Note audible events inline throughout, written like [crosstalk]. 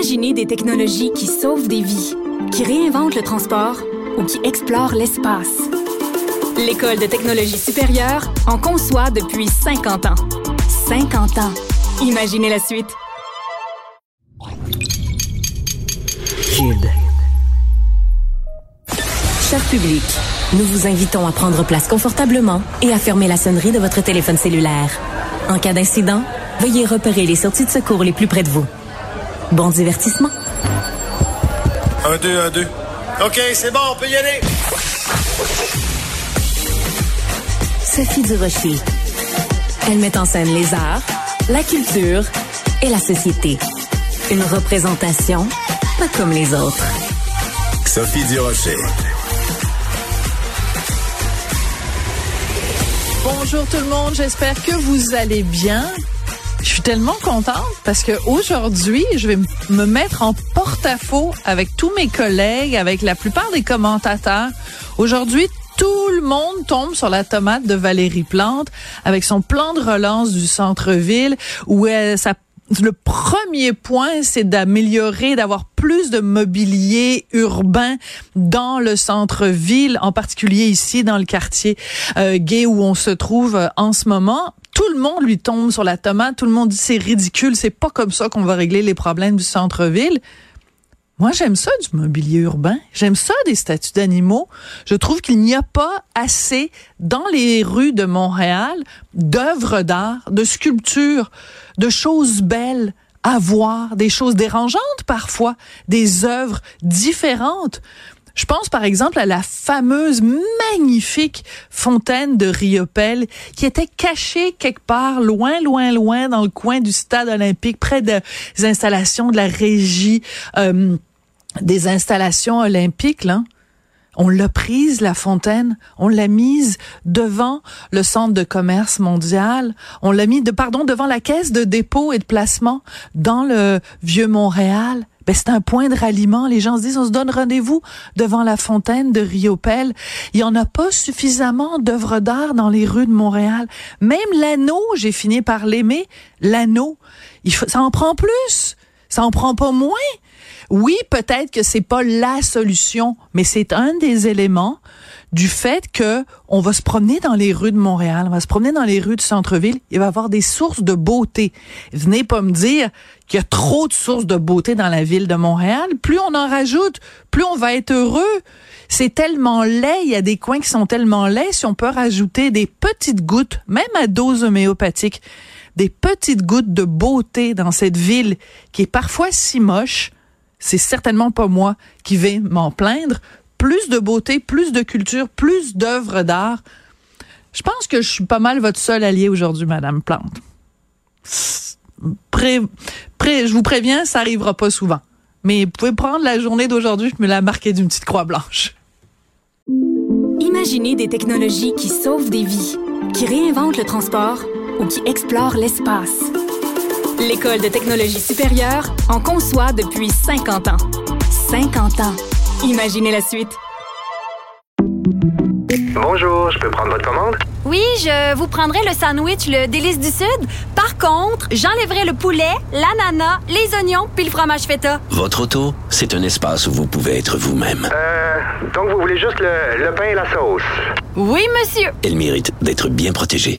Imaginez des technologies qui sauvent des vies, qui réinventent le transport ou qui explorent l'espace. L'École de technologie supérieure en conçoit depuis 50 ans. 50 ans. Imaginez la suite. Cube. Cher public, nous vous invitons à prendre place confortablement et à fermer la sonnerie de votre téléphone cellulaire. En cas d'incident, veuillez repérer les sorties de secours les plus près de vous. Bon divertissement. Un, deux, un, deux. OK, c'est bon, on peut y aller. Sophie Durocher. Elle met en scène les arts, la culture et la société. Une représentation pas comme les autres. Sophie Durocher. Bonjour tout le monde, j'espère que vous allez bien. Je suis tellement contente parce que aujourd'hui, je vais me mettre en porte-à-faux avec tous mes collègues, avec la plupart des commentateurs. Aujourd'hui, tout le monde tombe sur la tomate de Valérie Plante avec son plan de relance du centre-ville où elle, ça le premier point, c'est d'améliorer, d'avoir plus de mobilier urbain dans le centre-ville, en particulier ici dans le quartier euh, gay où on se trouve euh, en ce moment. Tout le monde lui tombe sur la tomate, tout le monde dit c'est ridicule, c'est pas comme ça qu'on va régler les problèmes du centre-ville. Moi, j'aime ça du mobilier urbain. J'aime ça des statues d'animaux. Je trouve qu'il n'y a pas assez dans les rues de Montréal d'œuvres d'art, de sculptures, de choses belles à voir, des choses dérangeantes parfois, des œuvres différentes. Je pense par exemple à la fameuse magnifique fontaine de Riopelle qui était cachée quelque part loin, loin, loin dans le coin du stade olympique, près des installations de la régie. Euh, des installations olympiques. On l'a prise, la fontaine. On l'a mise devant le centre de commerce mondial. On l'a mis, de, pardon, devant la caisse de dépôt et de placement dans le vieux Montréal. Ben, c'est un point de ralliement. Les gens se disent, on se donne rendez-vous devant la fontaine de Riopelle. Il y en a pas suffisamment d'œuvres d'art dans les rues de Montréal. Même l'anneau, j'ai fini par l'aimer. L'anneau, ça en prend plus. Ça en prend pas moins. Oui, peut-être que c'est pas la solution, mais c'est un des éléments du fait que on va se promener dans les rues de Montréal, on va se promener dans les rues du centre-ville, il va y avoir des sources de beauté. Venez pas me dire qu'il y a trop de sources de beauté dans la ville de Montréal. Plus on en rajoute, plus on va être heureux. C'est tellement laid, il y a des coins qui sont tellement laids, si on peut rajouter des petites gouttes, même à dose homéopathique, des petites gouttes de beauté dans cette ville qui est parfois si moche, c'est certainement pas moi qui vais m'en plaindre. Plus de beauté, plus de culture, plus d'œuvres d'art. Je pense que je suis pas mal votre seul allié aujourd'hui, Madame Plante. Pré, pré, je vous préviens, ça arrivera pas souvent. Mais vous pouvez prendre la journée d'aujourd'hui, je me la marquer d'une petite croix blanche. Imaginez des technologies qui sauvent des vies, qui réinventent le transport ou qui explorent l'espace. L'École de technologie supérieure en conçoit depuis 50 ans. 50 ans. Imaginez la suite. Bonjour, je peux prendre votre commande? Oui, je vous prendrai le sandwich, le délice du Sud. Par contre, j'enlèverai le poulet, l'ananas, les oignons puis le fromage feta. Votre auto, c'est un espace où vous pouvez être vous-même. Euh, donc vous voulez juste le, le pain et la sauce? Oui, monsieur. Elle mérite d'être bien protégée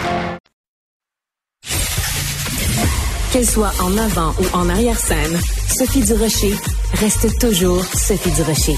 Qu'elle soit en avant ou en arrière-scène, Sophie Durocher reste toujours Sophie Durocher.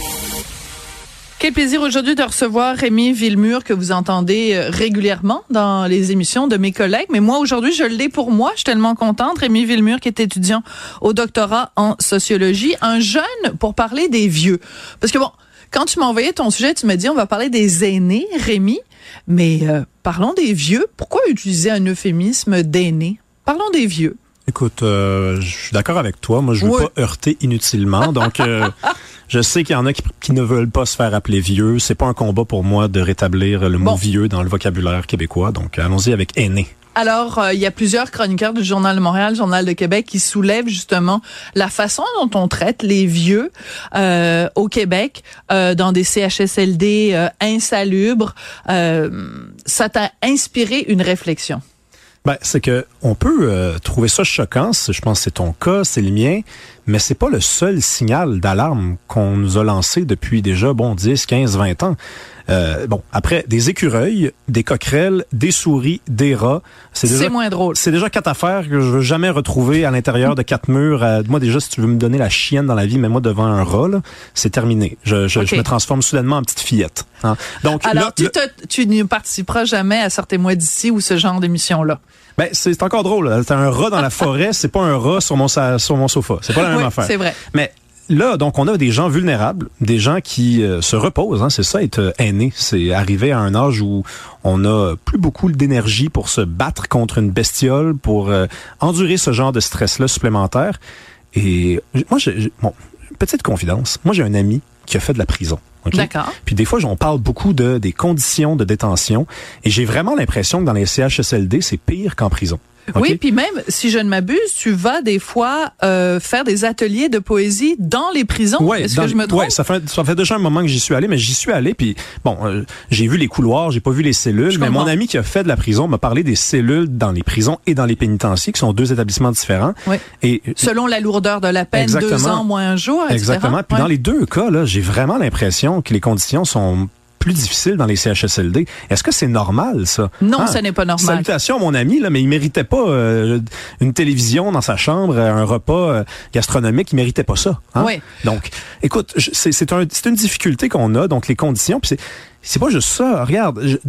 Quel plaisir aujourd'hui de recevoir Rémi Villemur que vous entendez euh, régulièrement dans les émissions de mes collègues. Mais moi, aujourd'hui, je l'ai pour moi. Je suis tellement contente. Rémi Villemur qui est étudiant au doctorat en sociologie. Un jeune pour parler des vieux. Parce que bon, quand tu m'as envoyé ton sujet, tu m'as dit on va parler des aînés, Rémi. Mais euh, parlons des vieux. Pourquoi utiliser un euphémisme d'aînés? Parlons des vieux. Écoute, euh, je suis d'accord avec toi. Moi, je veux Oui. pas heurter inutilement. Donc, euh, [laughs] Je sais qu'il y en a qui, qui, ne veulent pas se faire appeler vieux. C'est pas un combat pour moi de rétablir le mot vieux dans le vocabulaire québécois. Donc, allons-y avec aîné. Alors, euh, il y a plusieurs chroniqueurs du Journal de Montréal, Journal de Québec, qui soulèvent justement la façon dont on traite les vieux euh, au Québec euh, dans des CHSLD euh, insalubres. ça t'a inspiré une réflexion? Ben, c'est que on peut trouver ça choquant. Je pense que c'est ton cas, c'est le mien, mais c'est pas le seul signal d'alarme qu'on nous a lancé depuis déjà bon 10, 15, 20 ans. Euh, bon, après, des écureuils, des coquerelles, des souris, des rats. C'est moins drôle. C'est déjà quatre affaires que je veux jamais retrouver à l'intérieur de quatre murs. Euh, moi, déjà, si tu veux me donner la chienne dans la vie, mets-moi devant un rat, c'est terminé. Je, je, me transforme soudainement en petite fillette. Hein. Donc, Alors, tu, tu ne participeras jamais à Sortez-moi d'ici ou ce genre d'émission-là. Ben, c'est encore drôle. T'as un rat dans la [laughs] forêt, c'est pas un rat sur mon, sur mon sofa. C'est pas la même affaire. C'est vrai. Mais là, donc, on a des gens vulnérables, des gens qui euh, se reposent. Hein, c'est ça, être euh, aîné. C'est arriver à un âge où on a plus beaucoup d'énergie pour se battre contre une bestiole, pour euh, endurer ce genre de stress-là supplémentaire. Et moi, j'ai, bon, petite confidence. Moi, j'ai un ami qui a fait de la prison. D'accord. Puis des fois, on parle beaucoup de des conditions de détention, et j'ai vraiment l'impression que dans les CHSLD, c'est pire qu'en prison. Oui, puis même, si je ne m'abuse, tu vas des fois euh, faire des ateliers de poésie dans les prisons. Oui, Est-ce que je me trompe? Ça fait, ça fait déjà un moment que j'y suis allé, mais j'y suis allé, puis bon, euh, j'ai vu les couloirs, j'ai pas vu les cellules, mais mon ami qui a fait de la prison m'a parlé des cellules dans les prisons et dans les pénitenciers, qui sont deux établissements différents. Oui. Et selon la lourdeur de la peine, deux ans moins un jour, etc. Exactement. Puis dans les deux cas, là, j'ai vraiment l'impression que les conditions sont plus difficile dans les CHSLD. Est-ce que c'est normal, ça? Non, ah, ce n'est pas normal. Salutations mon ami, là, mais il méritait pas euh, une télévision dans sa chambre, un repas euh, gastronomique, il méritait pas ça. Hein? Oui. Donc, écoute, c'est un, une difficulté qu'on a, donc les conditions, puis c'est pas juste ça. Regarde,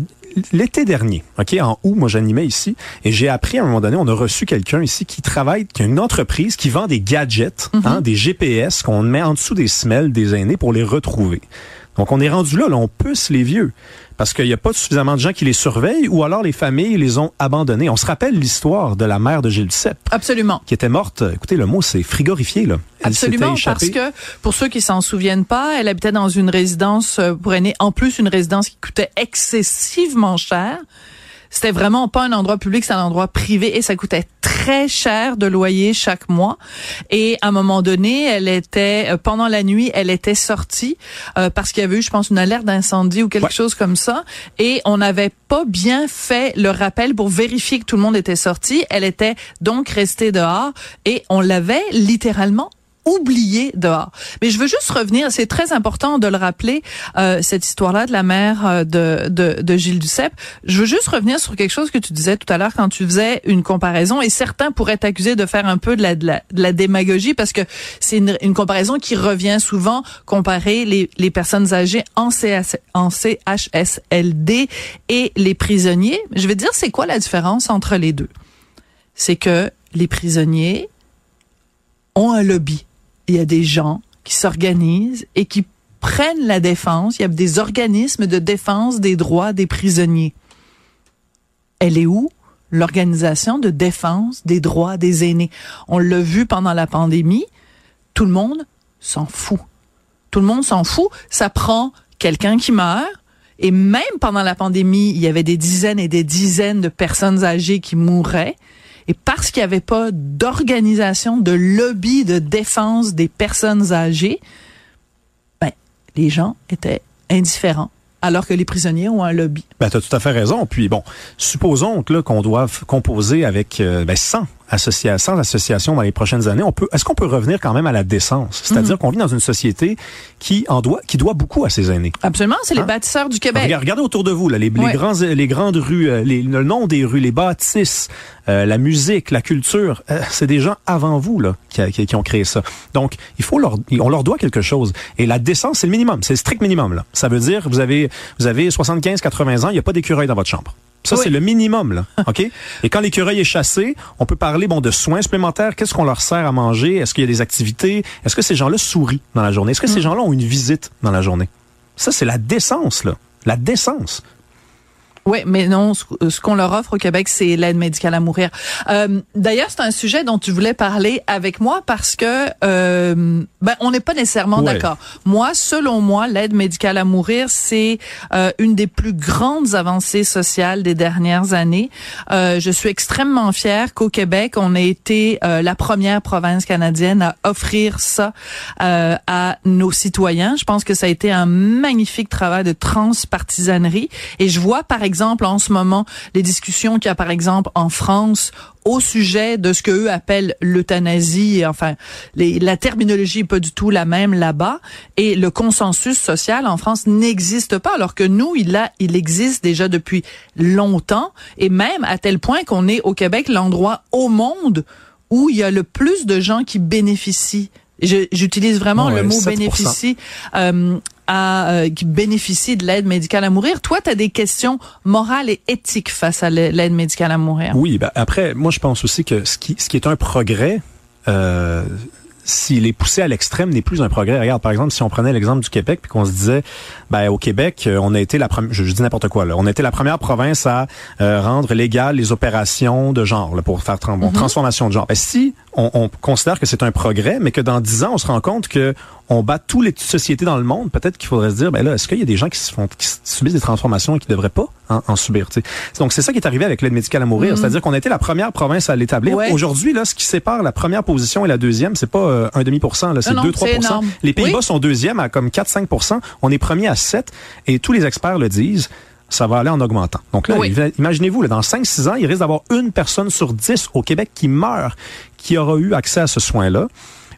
l'été dernier, OK, en août, moi j'animais ici et j'ai appris à un moment donné, on a reçu quelqu'un ici qui travaille, qui a une entreprise qui vend des gadgets, hein, mhm. des GPS qu'on met en dessous des semelles des aînés pour les retrouver. Donc, on est rendu là, là on pousse les vieux parce qu'il n'y a pas suffisamment de gens qui les surveillent ou alors les familles les ont abandonnés. On se rappelle l'histoire de la mère de Gilles Duceppe. Absolument. Qui était morte, écoutez, le mot c'est frigorifié, là. Absolument, parce que pour ceux qui s'en souviennent pas, elle habitait dans une résidence euh, pour aînés, en plus une résidence qui coûtait excessivement cher. C'était vraiment pas un endroit public, c'est un endroit privé et ça coûtait très cher de loyer chaque mois. Et à un moment donné, elle était euh, pendant la nuit, elle était sortie euh, parce qu'il y avait eu, je pense, une alerte d'incendie ou quelque chose comme ça. Et on n'avait pas bien fait le rappel pour vérifier que tout le monde était sorti. Elle était donc restée dehors et on l'avait littéralement oublié dehors. Mais je veux juste revenir, c'est très important de le rappeler, euh, cette histoire-là de la mère euh, de, de, de, Gilles Duceppe. Je veux juste revenir sur quelque chose que tu disais tout à l'heure quand tu faisais une comparaison, et certains pourraient t'accuser de faire un peu de la, de la, de la démagogie, parce que c'est une, une, comparaison qui revient souvent, comparer les, les personnes âgées en, CH, en CHSLD et les prisonniers. Je vais dire, c'est quoi la différence entre les deux? C'est que les prisonniers ont un lobby il y a des gens qui s'organisent et qui prennent la défense. Il y a des organismes de défense des droits des prisonniers. Elle est où? L'organisation de défense des droits des aînés. On l'a vu pendant la pandémie. Tout le monde s'en fout. Tout le monde s'en fout. Ça prend quelqu'un qui meurt. Et même pendant la pandémie, il y avait des dizaines et des dizaines de personnes âgées qui mouraient. Et parce qu'il n'y avait pas d'organisation, de lobby de défense des personnes âgées, ben, les gens étaient indifférents alors que les prisonniers ont un lobby. Ben, tu as tout à fait raison. Puis bon, supposons que qu'on doive composer avec euh, ben, 100 associations, 100 associations dans les prochaines années. On peut, est-ce qu'on peut revenir quand même à la décence? C'est-à-dire mhm. qu'on vit dans une société qui en doit, qui doit beaucoup à ses aînés. Absolument, c'est les hein? bâtisseurs du Québec. Regardez, autour de vous là, les, les grands, les grandes rues, euh, les, le nom des rues, les bâtisses, euh, la musique, la culture. c'est des gens avant vous là qui, qui, qui, ont créé ça. Donc, il faut leur, on leur doit quelque chose. Et la décence, c'est le minimum, c'est le strict minimum là. Ça veut dire vous avez, vous avez 75, 80 ans, il n'y a pas d'écureuil dans votre chambre. Ça, c'est le minimum, là. OK? Et quand l'écureuil est chassé, on peut parler, bon, de soins supplémentaires. Qu'est-ce qu'on leur sert à manger? Est-ce qu'il y a des activités? Est-ce que ces gens-là sourient dans la journée? Est-ce que ces mm. gens-là ont une visite dans la journée? Ça, c'est la décence, là. La décence. Oui, mais non, ce, qu'on leur offre au Québec, c'est l'aide médicale à mourir. Euh, D'ailleurs, c'est un sujet dont tu voulais parler avec moi parce que euh, ben, on n'est pas nécessairement d'accord. Moi, selon moi, l'aide médicale à mourir, c'est euh, une des plus grandes avancées sociales des dernières années. Euh, je suis extrêmement fière qu'au Québec, on ait été euh, la première province canadienne à offrir ça euh, à nos citoyens. Je pense que ça a été un magnifique travail de transpartisanerie et je vois par exemple exemple, en ce moment, les discussions qu'il y a, par exemple, en France au sujet de ce que eux appellent l'euthanasie. Enfin, les, la terminologie est pas du tout la même là-bas. Et le consensus social en France n'existe pas, alors que nous, il a, il existe déjà depuis longtemps, et même à tel point qu'on est au Québec l'endroit au monde où il y a le plus de gens qui bénéficient J'utilise vraiment le mot bénéficie euh, à, euh, qui bénéficie de l'aide médicale à mourir. Toi, tu as des questions morales et éthiques face à l'aide médicale à mourir. Oui, ben après, moi je pense aussi que ce qui, ce qui est un progrès, euh, s'il est poussé à l'extrême, n'est plus un progrès. Regarde, par exemple, si on prenait l'exemple du Québec, puis qu'on se disait, ben au Québec, euh, on a été la première, je, dis n'importe quoi, là, on a été la première province à euh, rendre légales les opérations de genre, là, pour faire bon, mm-hmm. transformation de genre. Ben, si on, on considère que c'est un progrès, mais que dans dix ans, on se rend compte que on bat toutes les sociétés dans le monde, peut-être qu'il faudrait se dire, ben là, est-ce qu'il y a des gens qui se font, qui subissent des transformations et qui devraient pas en, subir, tu sais? Donc, c'est ça qui est arrivé avec l'aide médicale à mourir. Mm-hmm. C'est-à-dire qu'on été la première province à l'établir. Aujourd'hui, là, ce qui sépare la première position et la deuxième, c'est pas euh, un demi pour cent, là, c'est 2-3% Les Pays-Bas sont deuxième à comme 4-5% On est premier à 7 et tous les experts le disent ça va aller en augmentant. Donc là, imaginez-vous, dans 5-6 ans, il risque d'avoir une personne sur 10 au Québec qui meurt, qui aura eu accès à ce soin-là.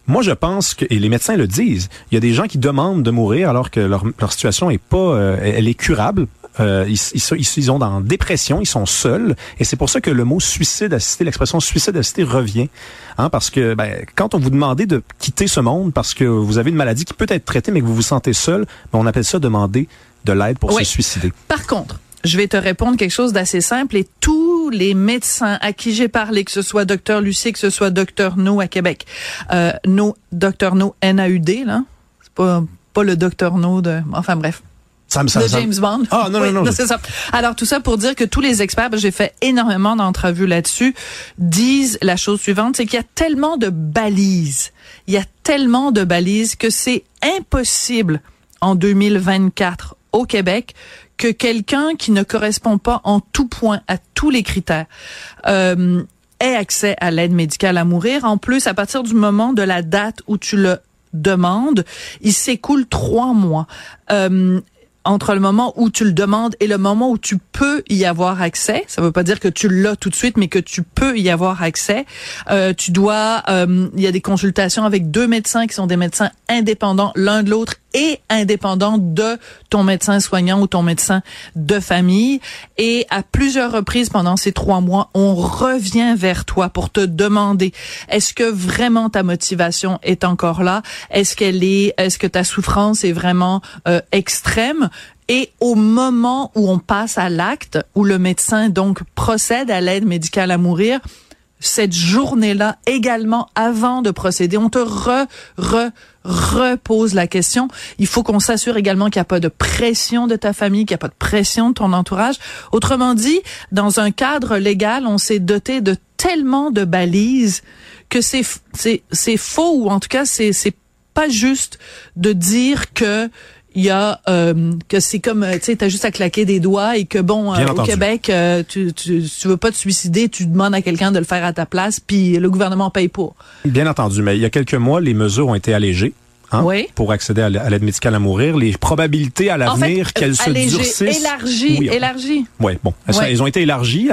Moi, je pense que, et les médecins le disent, il y a des gens qui demandent de mourir alors que leur, leur situation est pas, euh, elle est curable. Euh, ils, ils, ils, sont dans dépression, ils sont seuls, et c'est pour ça que le mot suicide assisté, l'expression suicide assisté revient, hein, parce que ben, quand on vous demandait de quitter ce monde parce que vous avez une maladie qui peut être traitée mais que vous vous sentez seul, ben, on appelle ça demander de l'aide pour se suicider. Par contre, je vais te répondre quelque chose d'assez simple et tous les médecins à qui j'ai parlé, que ce soit docteur Lucie, que ce soit docteur No à Québec, euh, No, docteur No NAUD, là, c'est pas, pas le docteur No de, enfin bref. Ça me, de James Bond. Ah non, non, non. C'est ça. Alors tout ça pour dire que tous les experts, j'ai fait énormément d'entrevues là-dessus, disent la chose suivante, c'est qu'il y a tellement de balises, il y a tellement de balises que c'est impossible en 2024 au Québec que quelqu'un qui ne correspond pas en tout point à tous les critères euh, ait accès à l'aide médicale à mourir. En plus, à partir du moment de la date où tu le demandes, il s'écoule trois mois. Euh, entre le moment où tu le demandes et le moment où tu peux y avoir accès. Ça veut pas dire que tu l'as tout de suite, mais que tu peux y avoir accès. Euh, tu dois, euh, il y a des consultations avec deux médecins qui sont des médecins indépendants l'un de l'autre et indépendant de ton médecin soignant ou ton médecin de famille. Et à plusieurs reprises pendant ces trois mois, on revient vers toi pour te demander est-ce que vraiment ta motivation est encore là? Est-ce qu'elle est Est-ce que ta souffrance est vraiment euh, extrême? Et au moment où on passe à l'acte, où le médecin donc procède à l'aide médicale à mourir, cette journée-là également avant de procéder. On te re, re, repose la question. Il faut qu'on s'assure également qu'il n'y a pas de pression de ta famille, qu'il n'y a pas de pression de ton entourage. Autrement dit, dans un cadre légal, on s'est doté de tellement de balises que c'est, c'est, c'est faux ou en tout cas, c'est, c'est pas juste de dire que il y a euh, que c'est comme tu sais t'as juste à claquer des doigts et que bon euh, au Québec euh, tu, tu tu veux pas te suicider tu demandes à quelqu'un de le faire à ta place puis le gouvernement paye pour bien entendu mais il y a quelques mois les mesures ont été allégées Hein, pour accéder à l'aide médicale à mourir, les probabilités à l'avenir qu'elles se durcissent. Élargies, oui, élargies. Oui, bon, elles, ont été élargies.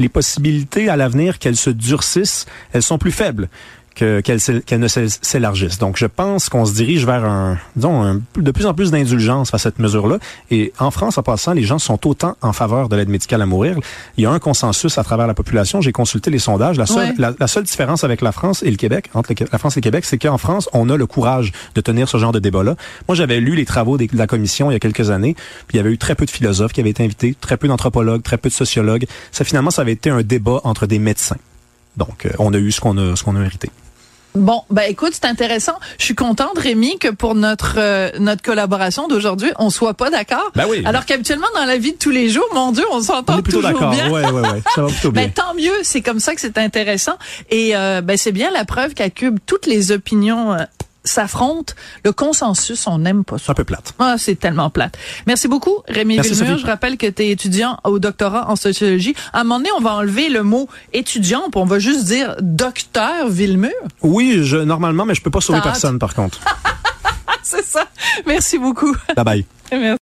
les possibilités à l'avenir qu'elles se durcissent, elles sont plus faibles qu'elle ne s'élargisse. Donc, je pense qu'on se dirige vers un, disons, de plus en plus d'indulgence face à cette mesure-là. Et en France, en passant, les gens sont autant en faveur de l'aide médicale à mourir. Il y a un consensus à travers la population. J'ai consulté les sondages. La seule, la, seule différence avec la France et le Québec, entre la France et le Québec, c'est qu'en France, on a le courage de tenir ce genre de débat-là. Moi, j'avais lu les travaux de la commission il y a quelques années, puis il y avait eu très peu de philosophes qui avaient été invités, très peu d'anthropologues, très peu de sociologues. Ça, finalement, ça avait été un débat entre des médecins. Donc, euh, on a eu ce qu'on a, ce qu'on a mérité. Bon, ben écoute, c'est intéressant. Je suis contente, Rémi, que pour notre euh, notre collaboration d'aujourd'hui, on soit pas d'accord. Ben oui. Alors qu'habituellement, dans la vie de tous les jours, mon Dieu, on s'entend toujours bien. Ouais, ouais, ouais. Ça va plutôt bien. [laughs] Ben, tant mieux, c'est comme ça que c'est intéressant. Et euh, ben, c'est bien la preuve qu'à Cube, toutes les opinions euh, s'affrontent. Le consensus, on n'aime pas ça. Un peu plate. Ah, c'est tellement plate. Merci beaucoup, Rémi Merci, Villemur. Sophie. Je rappelle que tu es étudiant au doctorat en sociologie. À un moment donné, on va enlever le mot étudiant, puis on va juste dire docteur Villemur. Oui, je, normalement, mais je peux pas sauver personne, par contre. [laughs] C'est ça. Merci beaucoup. Bye bye. Merci.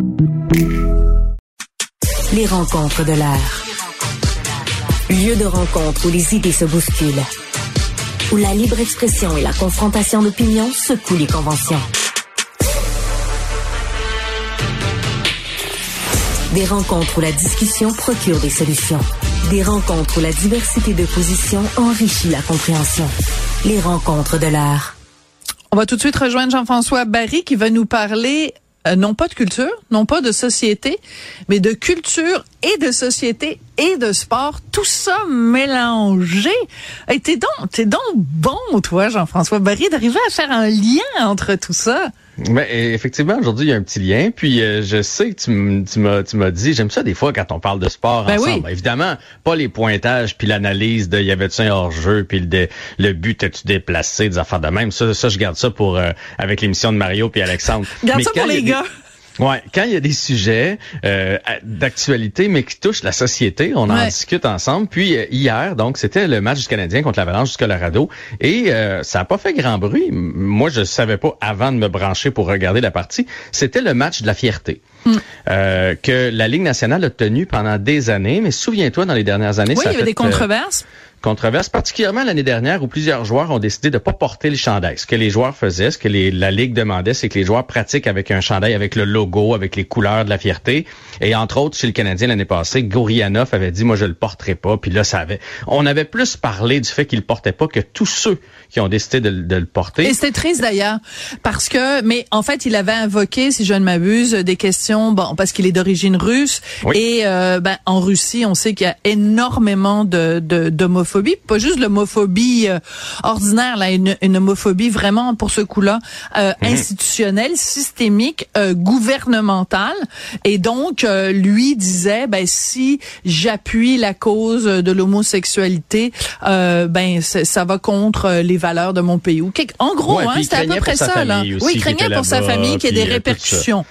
Les rencontres de l'air. Lieu de rencontre où les idées se bousculent. Où la libre expression et la confrontation d'opinions secouent les conventions. Des rencontres où la discussion procure des solutions. Des rencontres où la diversité de positions enrichit la compréhension. Les rencontres de l'air. On va tout de suite rejoindre Jean-François Barry qui va nous parler euh, non pas de culture, non pas de société, mais de culture et de société et de sport, tout ça mélangé. Et t'es donc, t'es donc bon, toi, Jean-François Barry, d'arriver à faire un lien entre tout ça. Ben, effectivement, aujourd'hui, il y a un petit lien. Puis, euh, je sais que tu m'as tu m'as dit, j'aime ça des fois quand on parle de sport Ben ensemble. oui. Évidemment, pas les pointages, puis l'analyse de y avait-tu un hors-jeu, puis le, le but, as-tu déplacé, des affaires de même. Ça, ça je garde ça pour euh, avec l'émission de Mario puis Alexandre. Garde Mais ça pour les des- gars. Ouais, quand il y a des sujets euh, d'actualité, mais qui touchent la société, on en Ouais. discute ensemble. Puis euh, hier, donc, c'était le match du Canadien contre l'Avalanche du Colorado, et euh, ça n'a pas fait grand bruit. Moi, je savais pas avant de me brancher pour regarder la partie. C'était le match de la fierté Hmm. euh, que la Ligue nationale a tenu pendant des années. Mais souviens-toi, dans les dernières années, Oui, ça il y a avait des euh, controverses. Controverse, particulièrement l'année dernière où plusieurs joueurs ont décidé de pas porter le chandail. Ce que les joueurs faisaient, ce que la Ligue demandait, c'est que les joueurs pratiquent avec un chandail avec le logo, avec les couleurs de la fierté. Et entre autres, chez le Canadien l'année passée, Gourianov avait dit, moi je le porterai pas. Puis là, ça avait, on avait plus parlé du fait qu'il le portait pas que tous ceux qui ont décidé de, le- de le porter. Et c'était triste d'ailleurs, parce que, mais en fait, il avait invoqué, si je ne m'abuse, des questions, bon, parce qu'il est d'origine russe, Oui. et euh, ben, en Russie, on sait qu'il y a énormément de de- d'homophobie, pas juste l'homophobie euh, ordinaire, là, une, une homophobie vraiment pour ce coup-là euh, institutionnelle, systémique, euh, gouvernementale, et donc euh, lui disait, ben si j'appuie la cause de l'homosexualité, euh, ben ça va contre les valeurs de mon pays. Ou quelque- en gros, Ouais, hein, c'était à peu près ça. Là. aussi Oui, il craignait pour sa famille qu'il y ait des euh, répercussions.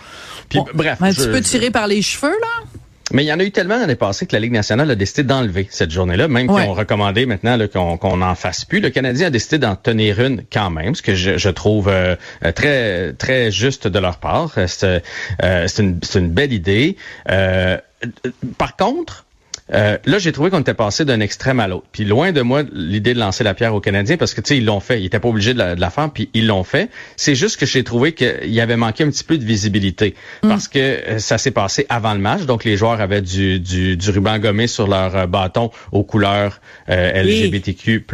Puis, Bon, bref, un je- petit peu tiré par les cheveux, là. Mais il y en a eu tellement l'année passée que la Ligue nationale a décidé d'enlever cette journée-là, même Ouais. qu'ils ont recommandé maintenant qu'on qu'on n'en fasse plus. Le Canadien a décidé d'en tenir une quand même, ce que je, je trouve euh, euh, très très juste de leur part. C'est euh, une, belle idée. Euh, par contre, euh, là, j'ai trouvé qu'on était passé d'un extrême à l'autre. Puis loin de moi l'idée de lancer la pierre aux Canadiens parce que tu sais ils l'ont fait, ils étaient pas obligés de la, de la faire, puis ils l'ont fait. C'est juste que j'ai trouvé qu'il y avait manqué un petit peu de visibilité parce que euh, ça s'est passé avant le match, donc les joueurs avaient du, du, du ruban gommé sur leur euh, bâton aux couleurs euh, LGBTQ+.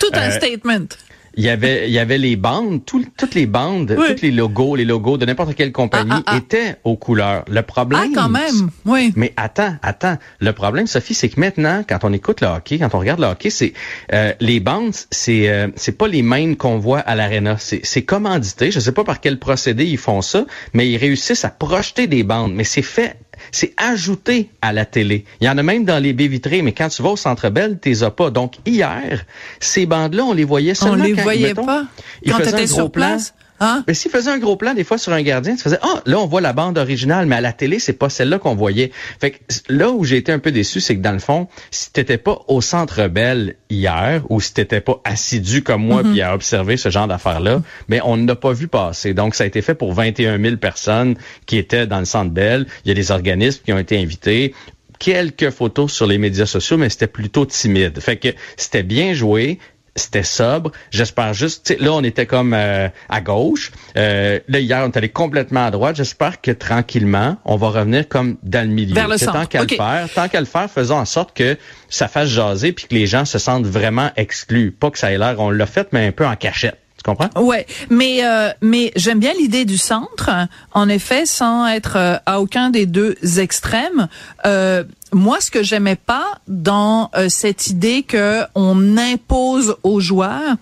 Tout un statement. Il y avait il y avait les bandes, tout- toutes les bandes, Oui. tous les logos, les logos de n'importe quelle compagnie Ah, ah, ah. étaient aux couleurs. Le Ah, problème quand même, oui. mais attends, attends. Le problème, Sophie, c'est que maintenant, quand on écoute le hockey, quand on regarde le hockey, c'est euh, les bandes, c'est euh, c'est pas les mêmes qu'on voit à l'arena. C'est c'est commandité. Je sais pas par quel procédé ils font ça, mais ils réussissent à projeter des bandes. Mais c'est fait. C'est ajouté à la télé. Il y en a même dans les baies vitrées, mais quand tu vas au Centre Bell, t'es as pas. Donc hier, ces bandes-là, on les voyait On seulement les quand, voyait mettons, pas quand t'étais gros sur plan. Hein? Mais s'il faisait un gros plan, des fois, sur un gardien, tu faisais, ah, là, on voit la bande originale, mais à la télé, c'est pas celle-là qu'on voyait. Fait que là où j'ai été un peu déçu, c'est que dans le fond, si t'étais pas au Centre Bell hier, ou si t'étais pas assidu comme moi, Mhm. puis à observer ce genre d'affaires-là, mais on n'a pas vu passer. Donc, ça a été fait pour 21 000 personnes qui étaient dans le Centre Bell. Il y a des organismes qui ont été invités quelques photos sur les médias sociaux, mais c'était plutôt timide. Fait que c'était bien joué. C'était sobre. J'espère juste, là, on était comme euh, à gauche. Euh, là, hier, on est allé complètement à droite. J'espère que tranquillement, on va revenir comme dans le milieu. Vers le centre. Tant qu'à le faire, tant qu'à le faire, faisons en sorte que ça fasse jaser puis que les gens se sentent vraiment exclus. Pas que ça ait l'air, on l'a fait, mais un peu en cachette. Tu comprends? Ouais, mais euh, mais j'aime bien l'idée du centre. En effet, sans être euh, à aucun des deux extrêmes. Euh, moi, ce que j'aimais pas dans euh, cette idée que on impose aux joueurs,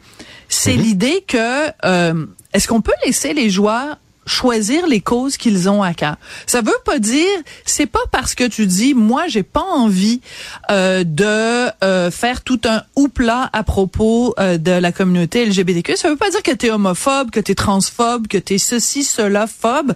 c'est Mhm. l'idée que euh, est-ce qu'on peut laisser les joueurs choisir les causes qu'ils ont à cœur? Ça veut pas dire, c'est pas parce que tu dis, moi, j'ai pas envie euh, de euh, faire tout un houpla à propos euh, de la communauté LGBTQ. Ça veut pas dire que tu es homophobe, que tu es transphobe, que tu es ceci, cela, phobe.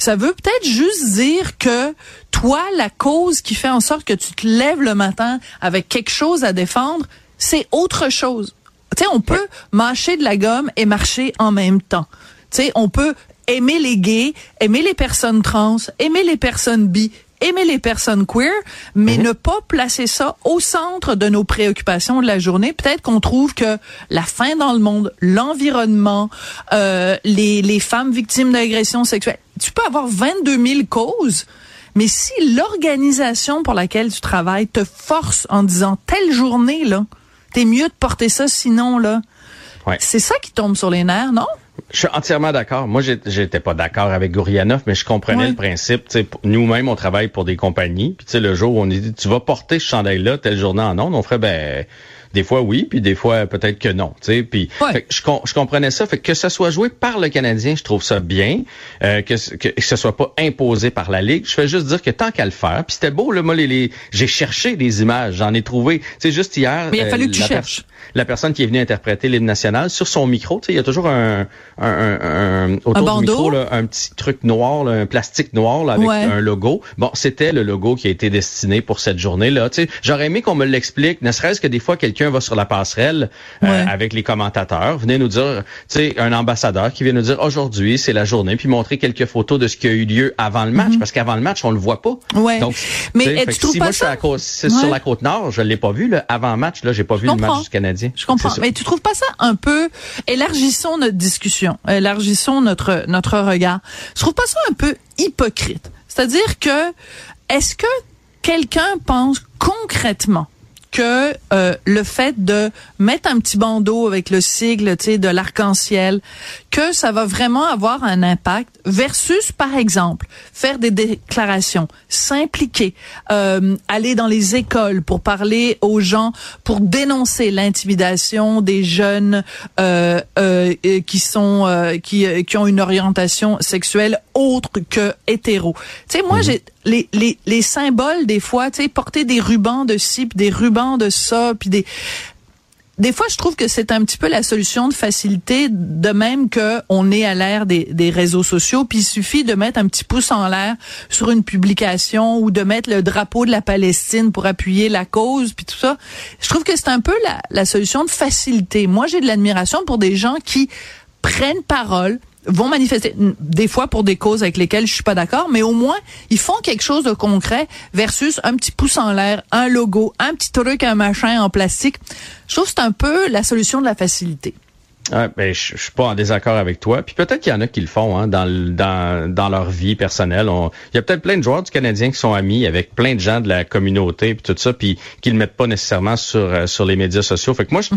Ça veut peut-être juste dire que toi, la cause qui fait en sorte que tu te lèves le matin avec quelque chose à défendre, c'est autre chose. Tu sais, on peut mâcher de la gomme et marcher en même temps. Tu sais, on peut aimer les gays, aimer les personnes trans, aimer les personnes bi, aimer les personnes queer, mais ne pas placer ça au centre de nos préoccupations de la journée. Peut-être qu'on trouve que la faim dans le monde, l'environnement, euh, les, les femmes victimes d'agressions sexuelles, tu peux avoir 22 000 causes, mais si l'organisation pour laquelle tu travailles te force en disant telle journée, là, t'es mieux de porter ça sinon, là, Ouais. c'est ça qui tombe sur les nerfs, non? Je suis entièrement d'accord. Moi, j'étais pas d'accord avec Gourianov, mais je comprenais le principe. Nous-mêmes, on travaille pour des compagnies. Puis tu sais, le jour où on est dit, tu vas porter ce chandail-là telle journée en ondes, on ferait, ben, des fois oui, puis des fois peut-être que non. Tu sais, puis fait que je, je comprenais ça. Fait que, ça soit joué par le Canadien, je trouve ça bien. Euh, que, ce- que, que ce soit pas imposé par la Ligue. Je fais juste dire que tant qu'à le faire. Puis c'était beau, là, moi, les, les- j'ai cherché des images, j'en ai trouvé. Sais, juste hier. Mais il a euh, fallu que tu cherches. La personne qui est venue interpréter l'hymne national sur son micro, tu sais, il y a toujours un, un, un, un- autour du micro là, un petit truc noir, là, un plastique noir là, avec Ouais. un logo. Bon, c'était le logo qui a été destiné pour cette journée-là. Tu sais, j'aurais aimé qu'on me l'explique, ne serait-ce que des fois quelqu'un va sur la passerelle euh, avec les commentateurs, venez nous dire, tu sais, un ambassadeur qui vient nous dire aujourd'hui c'est la journée, puis montrer quelques photos de ce qui a eu lieu avant le match, parce qu'avant le match on le voit pas. Ouais. Donc, Mais, tu eh, trouves si pas moi je suis à sur la côte nord, je l'ai pas vu le avant match là, j'ai pas vu le match du Canadien. Je comprends. Mais tu trouves pas ça un peu élargissons notre discussion, élargissons notre notre regard? Je trouve pas ça un peu hypocrite. C'est-à-dire que est-ce que quelqu'un pense concrètement que euh, le fait de mettre un petit bandeau avec le sigle, tu sais, de l'arc-en-ciel, que ça va vraiment avoir un impact versus, par exemple, faire des déclarations, s'impliquer, euh, aller dans les écoles pour parler aux gens, pour dénoncer l'intimidation des jeunes euh, euh, qui sont euh, qui euh, qui ont une orientation sexuelle autre que hétéro. Tu sais, moi j'ai les, les les symboles des fois, tu sais, porter des rubans de ci, puis des rubans de ça, puis des des fois, je trouve que c'est un petit peu la solution de facilité, de même que on est à l'ère des, réseaux sociaux, puis il suffit de mettre un petit pouce en l'air sur une publication ou de mettre le drapeau de la Palestine pour appuyer la cause, puis tout ça. Je trouve que c'est un peu la, la solution de facilité. Moi, j'ai de l'admiration pour des gens qui prennent parole, vont manifester des fois pour des causes avec lesquelles je suis pas d'accord, mais au moins ils font quelque chose de concret versus un petit pouce en l'air, un logo, un petit truc, un machin en plastique. Je trouve que c'est un peu la solution de la facilité. Ouais, ben, je, je suis pas en désaccord avec toi. Puis peut-être qu'il y en a qui le font hein, dans, dans, dans leur vie personnelle. On- Il y a peut-être plein de joueurs du Canadien qui sont amis avec plein de gens de la communauté puis tout ça, puis qui le mettent pas nécessairement sur euh, sur les médias sociaux. Fait que moi, je-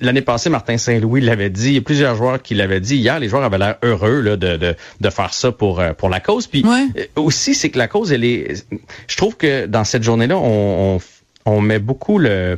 l'année passée, Martin Saint-Louis l'avait dit. Il y a plusieurs joueurs qui l'avaient dit. Hier, les joueurs avaient l'air heureux là, de, de, de faire ça pour euh, pour la cause. Puis euh, aussi, c'est que la cause, elle est. Je trouve que dans cette journée-là, on, on on met beaucoup euh,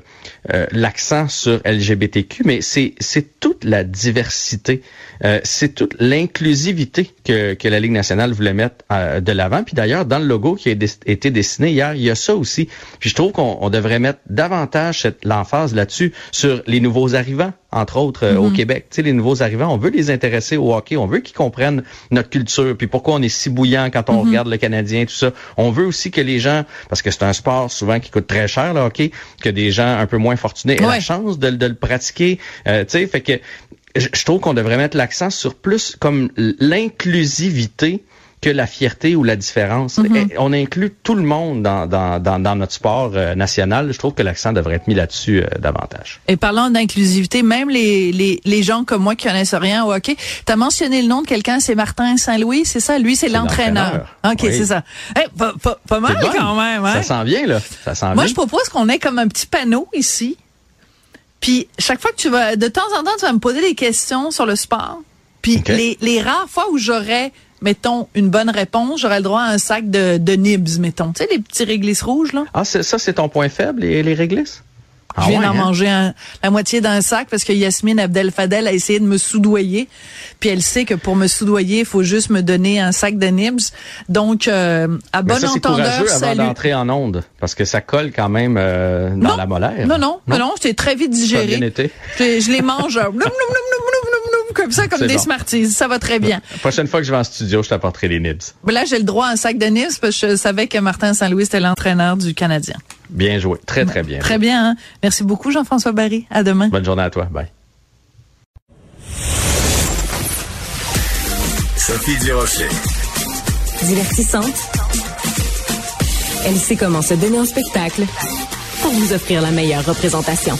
l'accent sur LGBTQ, mais c'est toute la diversité, euh, c'est toute l'inclusivité que, que la Ligue nationale voulait mettre euh, de l'avant. Puis d'ailleurs, dans le logo qui a été dessiné hier, il y a ça aussi. Puis je trouve qu'on on devrait mettre davantage l'emphase là-dessus sur les nouveaux arrivants, entre autres euh, au Mhm. Québec. Tu sais, les nouveaux arrivants, on veut les intéresser au hockey, on veut qu'ils comprennent notre culture, puis pourquoi on est si bouillant quand on Mhm. regarde le Canadien, tout ça. On veut aussi que les gens, parce que c'est un sport souvent qui coûte très cher, le hockey, que des gens un peu moins fortunés aient la chance de, de le pratiquer. Euh, tu sais, fait que je, je trouve qu'on devrait mettre l'accent sur plus comme l'inclusivité que la fierté ou la différence. Mhm. On inclut tout le monde dans, dans, dans, dans notre sport euh, national. Je trouve que l'accent devrait être mis là-dessus euh, davantage. Et parlant d'inclusivité, même les, les, les gens comme moi qui connaissent rien au hockey, tu as mentionné le nom de quelqu'un, c'est Martin Saint-Louis, c'est ça? Lui, c'est l'entraîneur. OK, Oui. c'est ça. Eh, pas, pas, pas mal quand même. Hein? Ça s'en vient, là. Ça Moi, vient. je propose qu'on ait comme un petit panneau ici. Puis chaque fois que tu vas, de temps en temps, tu vas me poser des questions sur le sport. Puis les, les rares fois où j'aurais, mettons, une bonne réponse, j'aurais le droit à un sac de, de nibs, mettons. Tu sais, les petits réglisses rouges, là? Ah, c'est- ça, c'est ton point faible, les, les réglisses? Ah Je viens ouais, d'en hein? manger un- la moitié d'un sac parce que Yasmine Abdel Fadel a essayé de me soudoyer. Puis elle sait que pour me soudoyer, il faut juste me donner un sac de nibs. Donc, euh, à Mais bon ça, c'est entendeur, avant d'entrer en onde, parce que ça colle quand même euh, dans la molaire. Non, non, non, non, j'étais très vite Ça a digéré. bien été. Je, je les mange [laughs] comme ça, comme des bon. Smarties. Ça va très bien. La prochaine fois que je vais en studio, je t'apporterai les nibs. Mais là, j'ai le droit à un sac de nibs parce que je savais que Martin Saint-Louis était l'entraîneur du Canadien. Bien joué. Très, très bien. Très bien. Hein? Merci beaucoup, Jean-François Barry. À demain. Bonne journée à toi. Bye. Sophie Durocher. Divertissante. Elle sait comment se donner en spectacle pour vous offrir la meilleure représentation.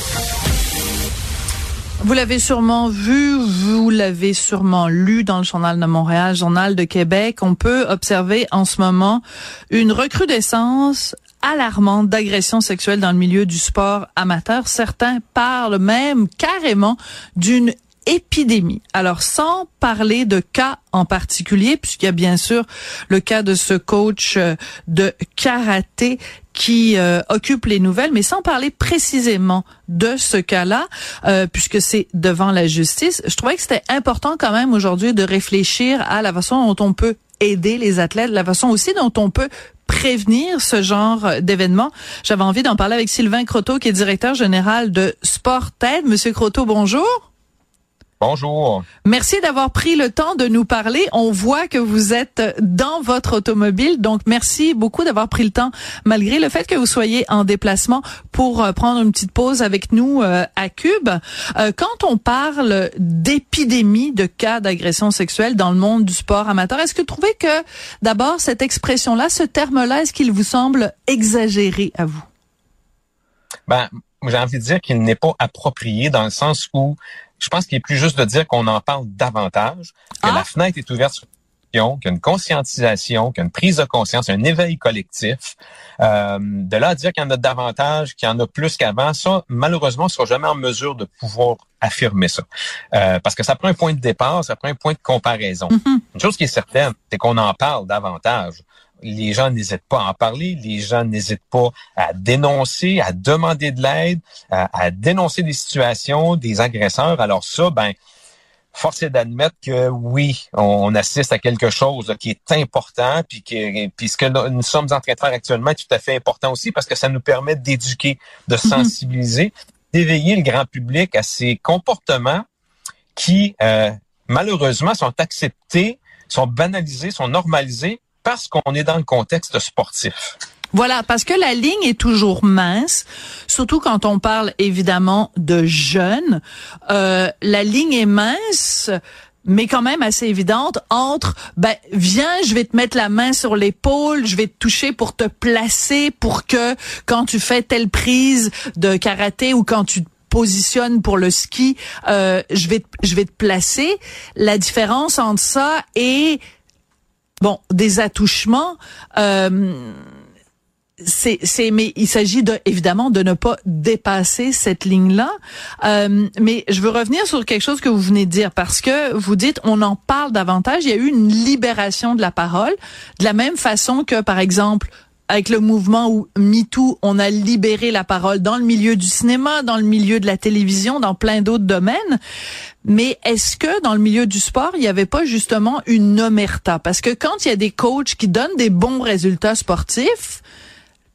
Vous l'avez sûrement vu, vous l'avez sûrement lu dans le Journal de Montréal, Journal de Québec. On peut observer en ce moment une recrudescence alarmante d'agressions sexuelles dans le milieu du sport amateur. Certains parlent même carrément d'une épidémie. Alors, sans parler de cas en particulier, puisqu'il y a bien sûr le cas de ce coach euh, de karaté qui euh, occupe les nouvelles, mais sans parler précisément de ce cas-là, euh, puisque c'est devant la justice, je trouvais que c'était important quand même aujourd'hui de réfléchir à la façon dont on peut aider les athlètes, la façon aussi dont on peut prévenir ce genre d'événement. J'avais envie d'en parler avec Sylvain Croteau, qui est directeur général de Sport Aid. Monsieur Croteau, bonjour. Bonjour. Merci d'avoir pris le temps de nous parler. On voit que vous êtes dans votre automobile, donc merci beaucoup d'avoir pris le temps, malgré le fait que vous soyez en déplacement, pour euh, prendre une petite pause avec nous euh, à Cube. Euh, quand on parle d'épidémie de cas d'agression sexuelle dans le monde du sport amateur, est-ce que vous trouvez que d'abord cette expression-là, ce terme-là, est-ce qu'il vous semble exagéré à vous? Ben, j'ai envie de dire qu'il n'est pas approprié dans le sens où je pense qu'il est plus juste de dire qu'on en parle davantage, que la fenêtre est ouverte sur qu'il y a une conscientisation, qu'il y a une prise de conscience, un éveil collectif. Euh, de là à dire qu'il y en a davantage, qu'il y en a plus qu'avant, ça, malheureusement, on ne sera jamais en mesure de pouvoir affirmer ça. Euh, parce que ça prend un point de départ, ça prend un point de comparaison. Une chose qui est certaine, c'est qu'on en parle davantage. Les gens n'hésitent pas à en parler, les gens n'hésitent pas à dénoncer, à demander de l'aide, à, à dénoncer des situations, des agresseurs. Alors ça, ben, force est d'admettre que oui, on assiste à quelque chose qui est important, puis, que, puis ce que nous sommes en train de faire actuellement est tout à fait important aussi parce que ça nous permet d'éduquer, de sensibiliser, d'éveiller le grand public à ces comportements qui, euh, malheureusement, sont acceptés, sont banalisés, sont normalisés parce qu'on est dans le contexte sportif. Voilà, parce que la ligne est toujours mince, surtout quand on parle évidemment de jeunes. Euh, la ligne est mince, mais quand même assez évidente entre ben viens, je vais te mettre la main sur l'épaule, je vais te toucher pour te placer pour que quand tu fais telle prise de karaté ou quand tu te positionnes pour le ski, euh, je vais je vais te placer. La différence entre ça et bon des attouchements. Euh, c'est, c'est, mais il s'agit de, évidemment de ne pas dépasser cette ligne-là. Euh, mais je veux revenir sur quelque chose que vous venez de dire parce que vous dites on en parle davantage. Il y a eu une libération de la parole, de la même façon que par exemple avec le mouvement où MeToo, on a libéré la parole dans le milieu du cinéma, dans le milieu de la télévision, dans plein d'autres domaines. Mais est-ce que dans le milieu du sport, il n'y avait pas justement une omerta? Parce que quand il y a des coachs qui donnent des bons résultats sportifs,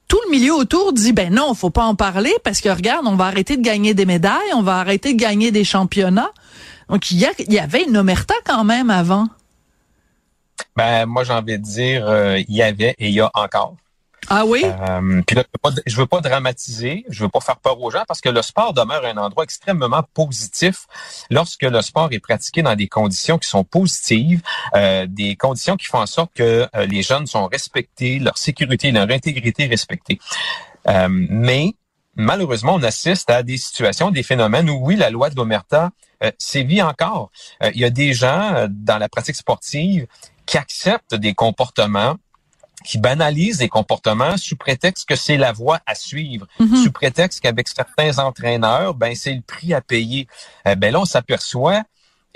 tout le milieu autour dit ben non, faut pas en parler parce que regarde, on va arrêter de gagner des médailles, on va arrêter de gagner des championnats. Donc il y, a, il y avait une omerta quand même avant. Ben, moi, j'ai envie de dire, euh, il y avait et il y a encore. Ah oui? Euh, puis là, je je veux pas dramatiser, je veux pas faire peur aux gens parce que le sport demeure un endroit extrêmement positif lorsque le sport est pratiqué dans des conditions qui sont positives, euh, des conditions qui font en sorte que euh, les jeunes sont respectés, leur sécurité, leur intégrité respectée. Euh, mais malheureusement, on assiste à des situations, des phénomènes où oui, la loi de l'Omerta euh, sévit encore. Il y a des gens dans la pratique sportive qui acceptent des comportements qui banalisent des comportements sous prétexte que c'est la voie à suivre, Mhm. sous prétexte qu'avec certains entraîneurs, ben c'est le prix à payer. Euh, ben là, on s'aperçoit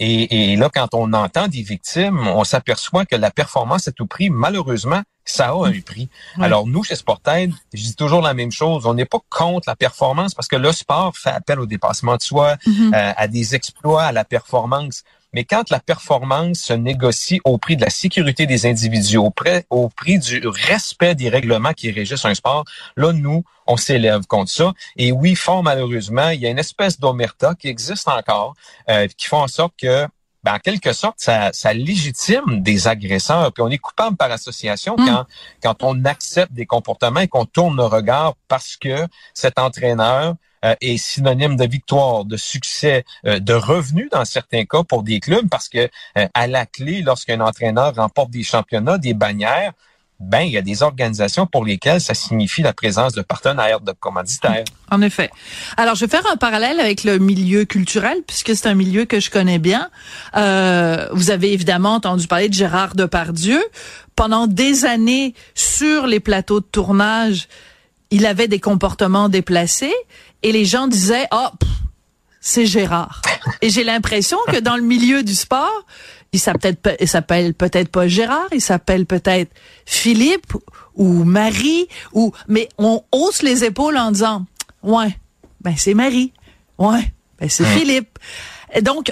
et, et là, quand on entend des victimes, on s'aperçoit que la performance à tout prix, malheureusement, ça a un prix. Ouais. Alors nous, chez Sportaid, je dis toujours la même chose. On n'est pas contre la performance parce que le sport fait appel au dépassement de soi, Mhm. euh, à des exploits, à la performance. Mais quand la performance se négocie au prix de la sécurité des individus, au, prix- au prix du respect des règlements qui régissent un sport, là, nous, on s'élève contre ça. Et oui, fort malheureusement, il y a une espèce d'omerta qui existe encore, euh, qui font en sorte que ben, en quelque sorte, ça, ça légitime des agresseurs. Puis on est coupable par association Mm. quand, quand on accepte des comportements et qu'on tourne le regard parce que cet entraîneur euh, est synonyme de victoire, de succès, euh, de revenus dans certains cas pour des clubs, parce que euh, à la clé, lorsqu'un entraîneur remporte des championnats, des bannières, ben il y a des organisations pour lesquelles ça signifie la présence de partenaires, de commanditaires. En effet. Alors, je vais faire un parallèle avec le milieu culturel, puisque c'est un milieu que je connais bien. Euh, vous avez évidemment entendu parler de Gérard Depardieu. Pendant des années, sur les plateaux de tournage, il avait des comportements déplacés et les gens disaient, ah, pff, c'est Gérard. Et j'ai l'impression que dans le milieu du sport, il s'appelle peut-être pas Gérard, il s'appelle peut-être Philippe ou Marie ou mais on hausse les épaules en disant ouais, ben c'est Marie. Ouais, ben c'est Philippe. Et donc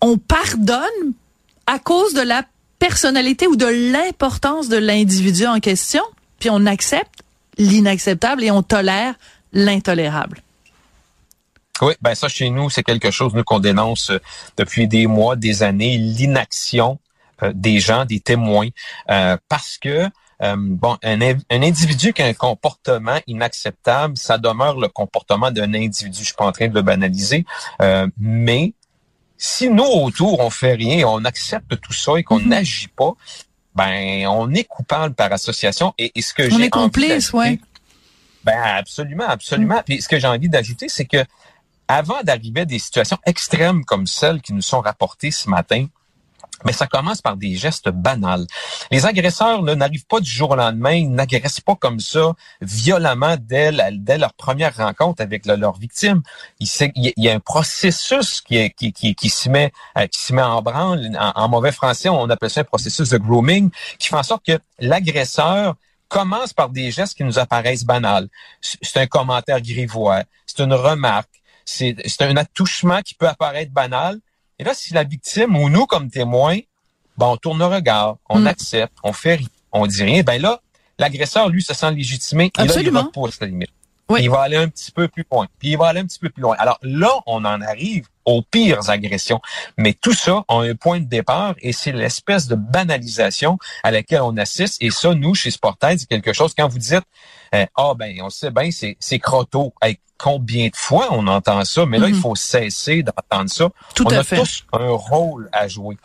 on pardonne à cause de la personnalité ou de l'importance de l'individu en question, puis on accepte l'inacceptable et on tolère l'intolérable. Oui, ben ça chez nous, c'est quelque chose nous qu'on dénonce euh, depuis des mois, des années, l'inaction euh, des gens, des témoins, euh, parce que euh, bon, un, un individu qui a un comportement inacceptable, ça demeure le comportement d'un individu. Je suis pas en train de le banaliser, euh, mais si nous autour on fait rien, on accepte tout ça et qu'on Mhm. n'agit pas, ben on est coupable par association. Et, et ce que On j'ai est envie complice, ouais. ben absolument, absolument. Puis ce que j'ai envie d'ajouter, c'est que avant d'arriver à des situations extrêmes comme celles qui nous sont rapportées ce matin, mais ça commence par des gestes banals. Les agresseurs n'arrivent pas du jour au lendemain, ils n'agressent pas comme ça violemment dès, dès leur première rencontre avec le- leur victime. Il, y a- un processus qui, qui, qui, qui se met euh, qui se met en branle. En, en mauvais français, on appelle ça un processus de grooming, qui fait en sorte que l'agresseur commence par des gestes qui nous apparaissent banals. C'est un commentaire grivois, c'est une remarque, c'est c'est un attouchement qui peut apparaître banal. Et là, si la victime ou nous, comme témoins, ben, on tourne le regard, on Mm. accepte, on fait rien, on dit rien, ben là, l'agresseur, lui, se sent légitimé. Et là, il Absolument. repousse la limite. Oui. Il va aller un petit peu plus loin. Puis il va aller un petit peu plus loin. Alors là, on en arrive aux pires agressions. Mais tout ça a un point de départ et c'est l'espèce de banalisation à laquelle on assiste. Et ça, nous, chez Sportaid, c'est quelque chose, quand vous dites, euh, ah ben, on sait bien, c'est, c'est crotto. Hey, combien de fois on entend ça? Mais là, il Mhm. faut cesser d'entendre ça. Tout on à a fait. tous un rôle à jouer.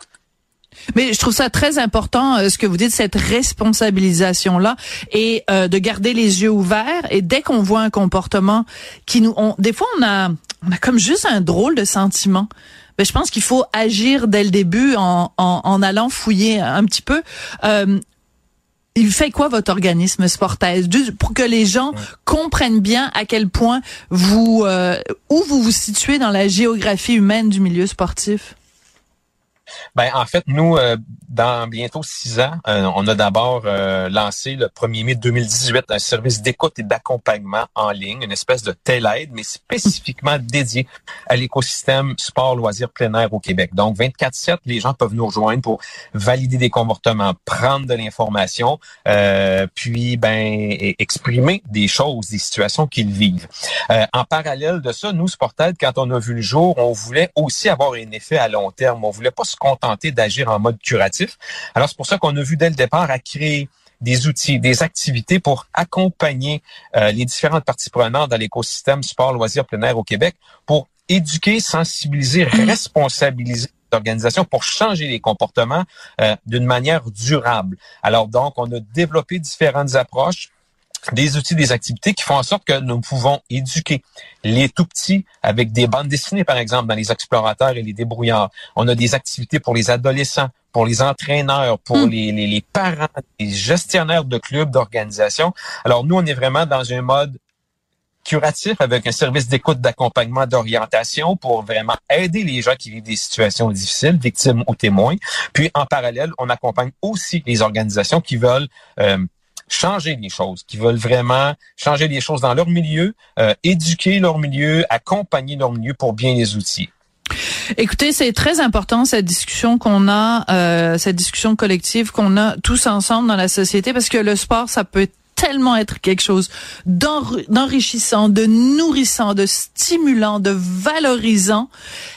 Mais je trouve ça très important euh, ce que vous dites, cette responsabilisation là, et euh, de garder les yeux ouverts. Et dès qu'on voit un comportement qui nous, on, des fois on a, on a comme juste un drôle de sentiment. Ben, je pense qu'il faut agir dès le début en, en, en allant fouiller un petit peu. Euh, il fait quoi votre organisme Sportaise pour que les gens comprennent bien à quel point vous euh, où vous vous situez dans la géographie humaine du milieu sportif. Ben, en fait, nous, euh, dans bientôt six ans, euh, on a d'abord euh, lancé le 1er mai 2018 un service d'écoute et d'accompagnement en ligne, une espèce de telle-aide, mais spécifiquement dédié à l'écosystème sport, loisirs, plein air au Québec. Donc, 24-7, les gens peuvent nous rejoindre pour valider des comportements, prendre de l'information, puis ben e- exprimer des choses, des situations qu'ils vivent. En parallèle de ça, nous, Sportaid, quand on a vu le jour, on voulait aussi avoir un effet à long terme. On voulait pas se contenter d'agir en mode curatif. Alors, c'est pour ça qu'on a vu dès le départ à créer des outils, des activités pour accompagner euh, les différentes parties prenantes dans l'écosystème sport, loisirs, plein air au Québec pour éduquer, sensibiliser, responsabiliser l'organisation pour changer les comportements euh, d'une manière durable. Alors donc, on a développé différentes approches des outils, des activités qui font en sorte que nous pouvons éduquer les tout petits avec des bandes dessinées, par exemple, dans les explorateurs et les débrouillards. On a des activités pour les adolescents, pour les entraîneurs, pour hmm. les, les, les, parents, les gestionnaires de clubs, d'organisations. Alors, nous, on est vraiment dans un mode curatif avec un service d'écoute, d'accompagnement, d'orientation pour vraiment aider les gens qui vivent des situations difficiles, victimes ou témoins. Puis, en parallèle, on accompagne aussi les organisations qui veulent euh, changer les choses, qui veulent vraiment changer les choses dans leur milieu, euh, éduquer leur milieu, accompagner leur milieu pour bien les outils. Écoutez, c'est très important cette discussion qu'on a, euh, cette discussion collective qu'on a tous ensemble dans la société, parce que le sport, ça peut tellement être quelque chose d'enrichissant, de nourrissant, de stimulant, de valorisant.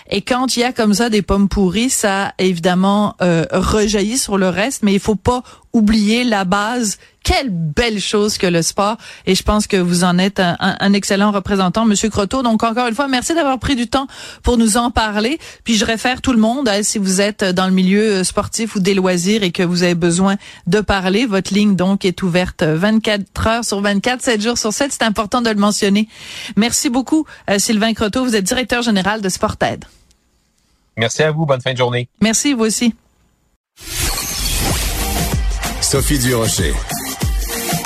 Et quand il y a comme ça des pommes pourries, ça évidemment euh, rejaillit sur le reste, mais il faut pas oublier la base. Quelle belle chose que le sport. Et je pense que vous en êtes un, excellent représentant, Monsieur Croteau. Donc encore une fois, merci d'avoir pris du temps pour nous en parler. Puis je réfère tout le monde, hein, si vous êtes dans le milieu sportif ou des loisirs et que vous avez besoin de parler, votre ligne donc est ouverte 24 heures sur 24, 7 jours sur 7. C'est important de le mentionner. Merci beaucoup, euh, Sylvain Croteau. Vous êtes directeur général de Sported. Merci à vous. Bonne fin de journée. Merci, vous aussi. Sophie Durocher.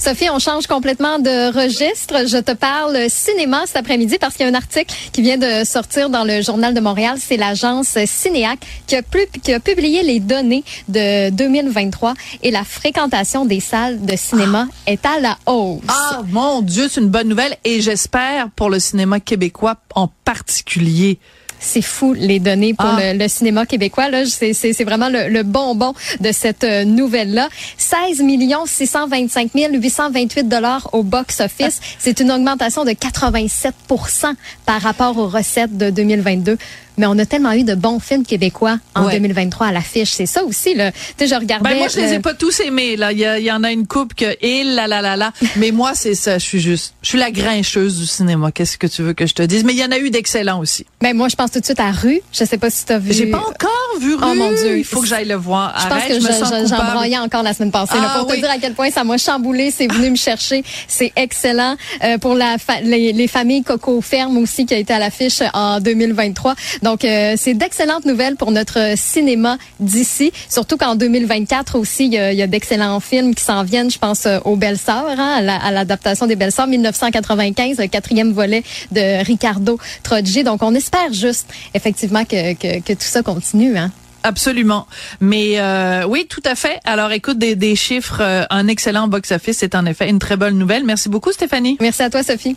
Sophie, on change complètement de registre. Je te parle cinéma cet après-midi parce qu'il y a un article qui vient de sortir dans le Journal de Montréal. C'est l'agence Cinéac qui a, qui a publié les données de 2023 et la fréquentation des salles de cinéma est à la hausse. Ah, mon Dieu, c'est une bonne nouvelle et j'espère pour le cinéma québécois en particulier c'est fou les données pour ah. le, cinéma québécois. Là, c'est, c'est, vraiment le, bonbon de cette euh, nouvelle-là. 16 625 828 dollars au box-office. C'est une augmentation de 87% par rapport aux recettes de 2022 mais on a tellement eu de bons films québécois en 2023 à l'affiche. C'est ça aussi, là. Tu sais, je regardais. Ben, moi, je les ai pas tous aimés, là. Il y, en a une coupe que, et là, là, là, là. mais moi, c'est ça. Je suis juste, je suis la grincheuse du cinéma. Qu'est-ce que tu veux que je te dise? Mais il y en a eu d'excellents aussi. Ben, moi, je pense tout de suite à Rue. Je sais pas si tu as vu. J'ai pas encore vu Rue. Oh mon Dieu. Il faut que j'aille le voir. Je pense que j'en broyais encore la semaine passée, là, pour ah te dire à quel point ça m'a chamboulé. C'est venu me chercher. C'est excellent. Euh, pour la les, familles Coco Ferme aussi qui a été à l'affiche en 2023. Donc, euh, c'est d'excellentes nouvelles pour notre cinéma d'ici. Surtout qu'en 2024 aussi, il y a, d'excellents films qui s'en viennent. Je pense euh, aux Belles Sœurs, hein, à l'adaptation des Belles Sœurs, 1995, le quatrième volet de Ricardo Troggi. Donc, on espère juste effectivement que, que, tout ça continue. Hein. Absolument. Mais euh, oui, tout à fait. Alors écoute, des, des chiffres, euh, un excellent box-office, c'est en effet une très bonne nouvelle. Merci beaucoup, Stéphanie. Merci à toi, Sophie.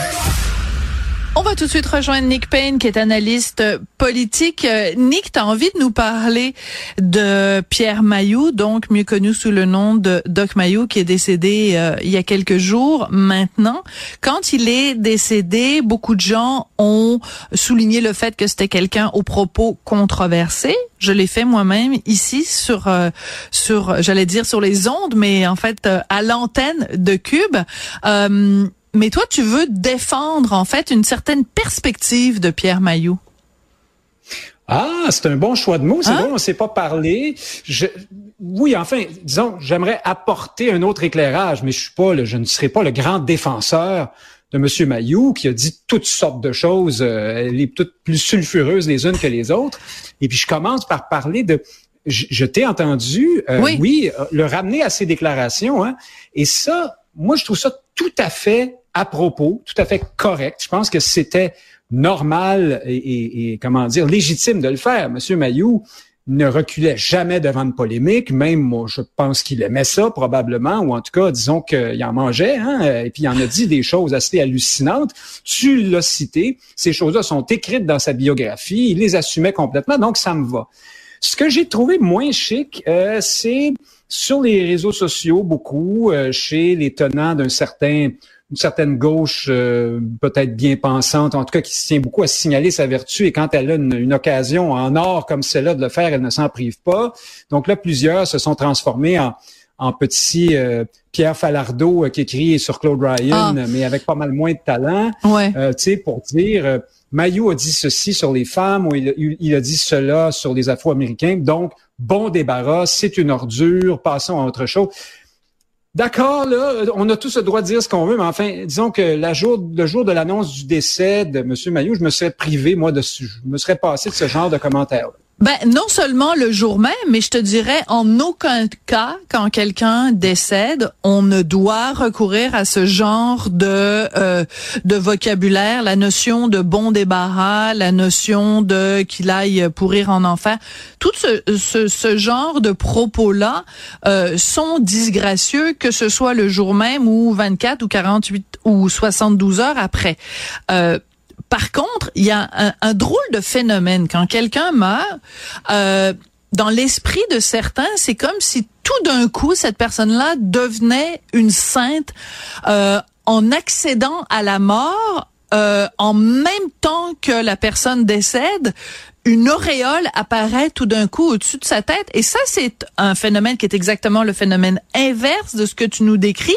On va tout de suite rejoindre Nick Payne, qui est analyste politique. Euh, Nick, tu as envie de nous parler de Pierre Mailloux, donc mieux connu sous le nom de Doc Mailloux, qui est décédé euh, il y a quelques jours maintenant. Quand il est décédé, beaucoup de gens ont souligné le fait que c'était quelqu'un aux propos controversés. Je l'ai fait moi-même ici sur euh, sur j'allais dire sur les ondes, mais en fait à l'antenne de Cube mais toi, tu veux défendre en fait une certaine perspective de Pierre Mailloux. Ah, c'est un bon choix de mots. C'est hein? bon, on s'est pas parlé. Je, oui, enfin, disons, j'aimerais apporter un autre éclairage, mais je suis pas, le, je ne serai pas le grand défenseur de M. Mailloux qui a dit toutes sortes de choses, euh, les toutes plus sulfureuses les unes que les autres. Et puis je commence par parler de je, t'ai entendu, euh, oui. oui. Euh, le ramener à ses déclarations, hein, et ça, moi, je trouve ça tout à fait à propos, tout à fait correct. Je pense que c'était normal et, comment dire légitime de le faire. Monsieur Mayou ne reculait jamais devant une polémique. Même moi, je pense qu'il aimait ça probablement, ou en tout cas, disons qu'il en mangeait. Hein, et puis il en a dit des choses assez hallucinantes. Tu l'as cité. Ces choses-là sont écrites dans sa biographie. Il les assumait complètement, donc ça me va. Ce que j'ai trouvé moins chic, euh, c'est sur les réseaux sociaux, beaucoup, euh, chez les tenants d'un certain une certaine gauche euh, peut-être bien pensante, en tout cas qui se tient beaucoup à signaler sa vertu et quand elle a une, occasion en or comme celle-là de le faire, elle ne s'en prive pas. Donc là, plusieurs se sont transformés en, en petits euh, Pierre Falardeau euh, qui écrit sur Claude Ryan, ah. mais avec pas mal moins de talent. Ouais. tu sais, pour dire, Mayou a dit ceci sur les femmes ou il, il a dit cela sur les Afro-Américains. Donc, bon débarras, c'est une ordure, passons à autre chose. D'accord, là, on a tous le droit de dire ce qu'on veut, mais enfin, disons que le jour de l'annonce du décès de M. Mayou, je me serais privé, moi, de, je me serais passé de ce genre de commentaires. Ben non seulement le jour même, mais je te dirais en aucun cas quand quelqu'un décède, on ne doit recourir à ce genre de euh, de vocabulaire, la notion de bon débarras, la notion de qu'il aille pourrir en enfer, tout ce ce, ce genre de propos là euh, sont disgracieux que ce soit le jour même ou 24 ou 48 ou 72 heures après. Euh, par contre, il y a un, drôle de phénomène quand quelqu'un meurt. Euh, dans l'esprit de certains, c'est comme si tout d'un coup cette personne-là devenait une sainte euh, en accédant à la mort euh, en même temps que la personne décède, une auréole apparaît tout d'un coup au-dessus de sa tête. Et ça, c'est un phénomène qui est exactement le phénomène inverse de ce que tu nous décris.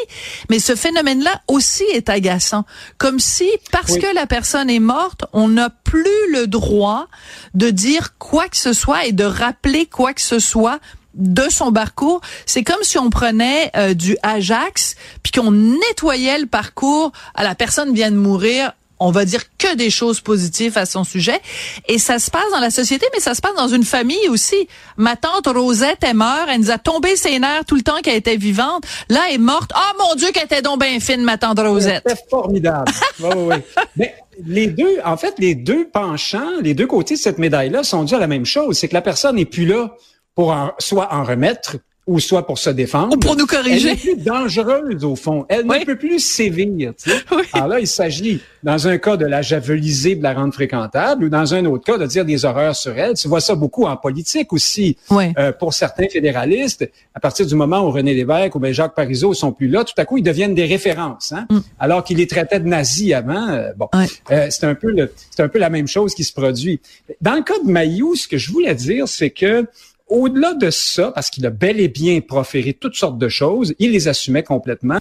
Mais ce phénomène-là aussi est agaçant. Comme si, parce que la personne est morte, on n'a plus le droit de dire quoi que ce soit et de rappeler quoi que ce soit de son parcours, c'est comme si on prenait euh, du Ajax puis qu'on nettoyait le parcours. À la personne vient de mourir, on va dire que des choses positives à son sujet. Et ça se passe dans la société, mais ça se passe dans une famille aussi. Ma tante Rosette est morte, elle nous a tombé ses nerfs tout le temps qu'elle était vivante. Là, elle est morte. Oh mon Dieu, qu'elle était donc bien fine, ma tante Rosette. C'était formidable. [laughs] oui, oui, Mais les deux, en fait, les deux penchants, les deux côtés de cette médaille-là sont dus à la même chose. C'est que la personne n'est plus là pour soit en remettre ou soit pour se défendre. Ou pour nous corriger. Elle est plus dangereuse, au fond. Elle ne peut plus sévir. Tu sais. Alors là, il s'agit, dans un cas, de la javeliser, de la rendre fréquentable, ou dans un autre cas, de dire des horreurs sur elle. Tu vois ça beaucoup en politique aussi. Euh, pour certains fédéralistes, à partir du moment où René Lévesque ou Jacques Parizeau sont plus là, tout à coup, ils deviennent des références. Hein? Mm. Alors qu'ils les traitaient de nazis avant. Euh, bon, euh, c'est un peu le, c'est un peu la même chose qui se produit. Dans le cas de Mayou, ce que je voulais dire, c'est que au-delà de ça, parce qu'il a bel et bien proféré toutes sortes de choses, il les assumait complètement.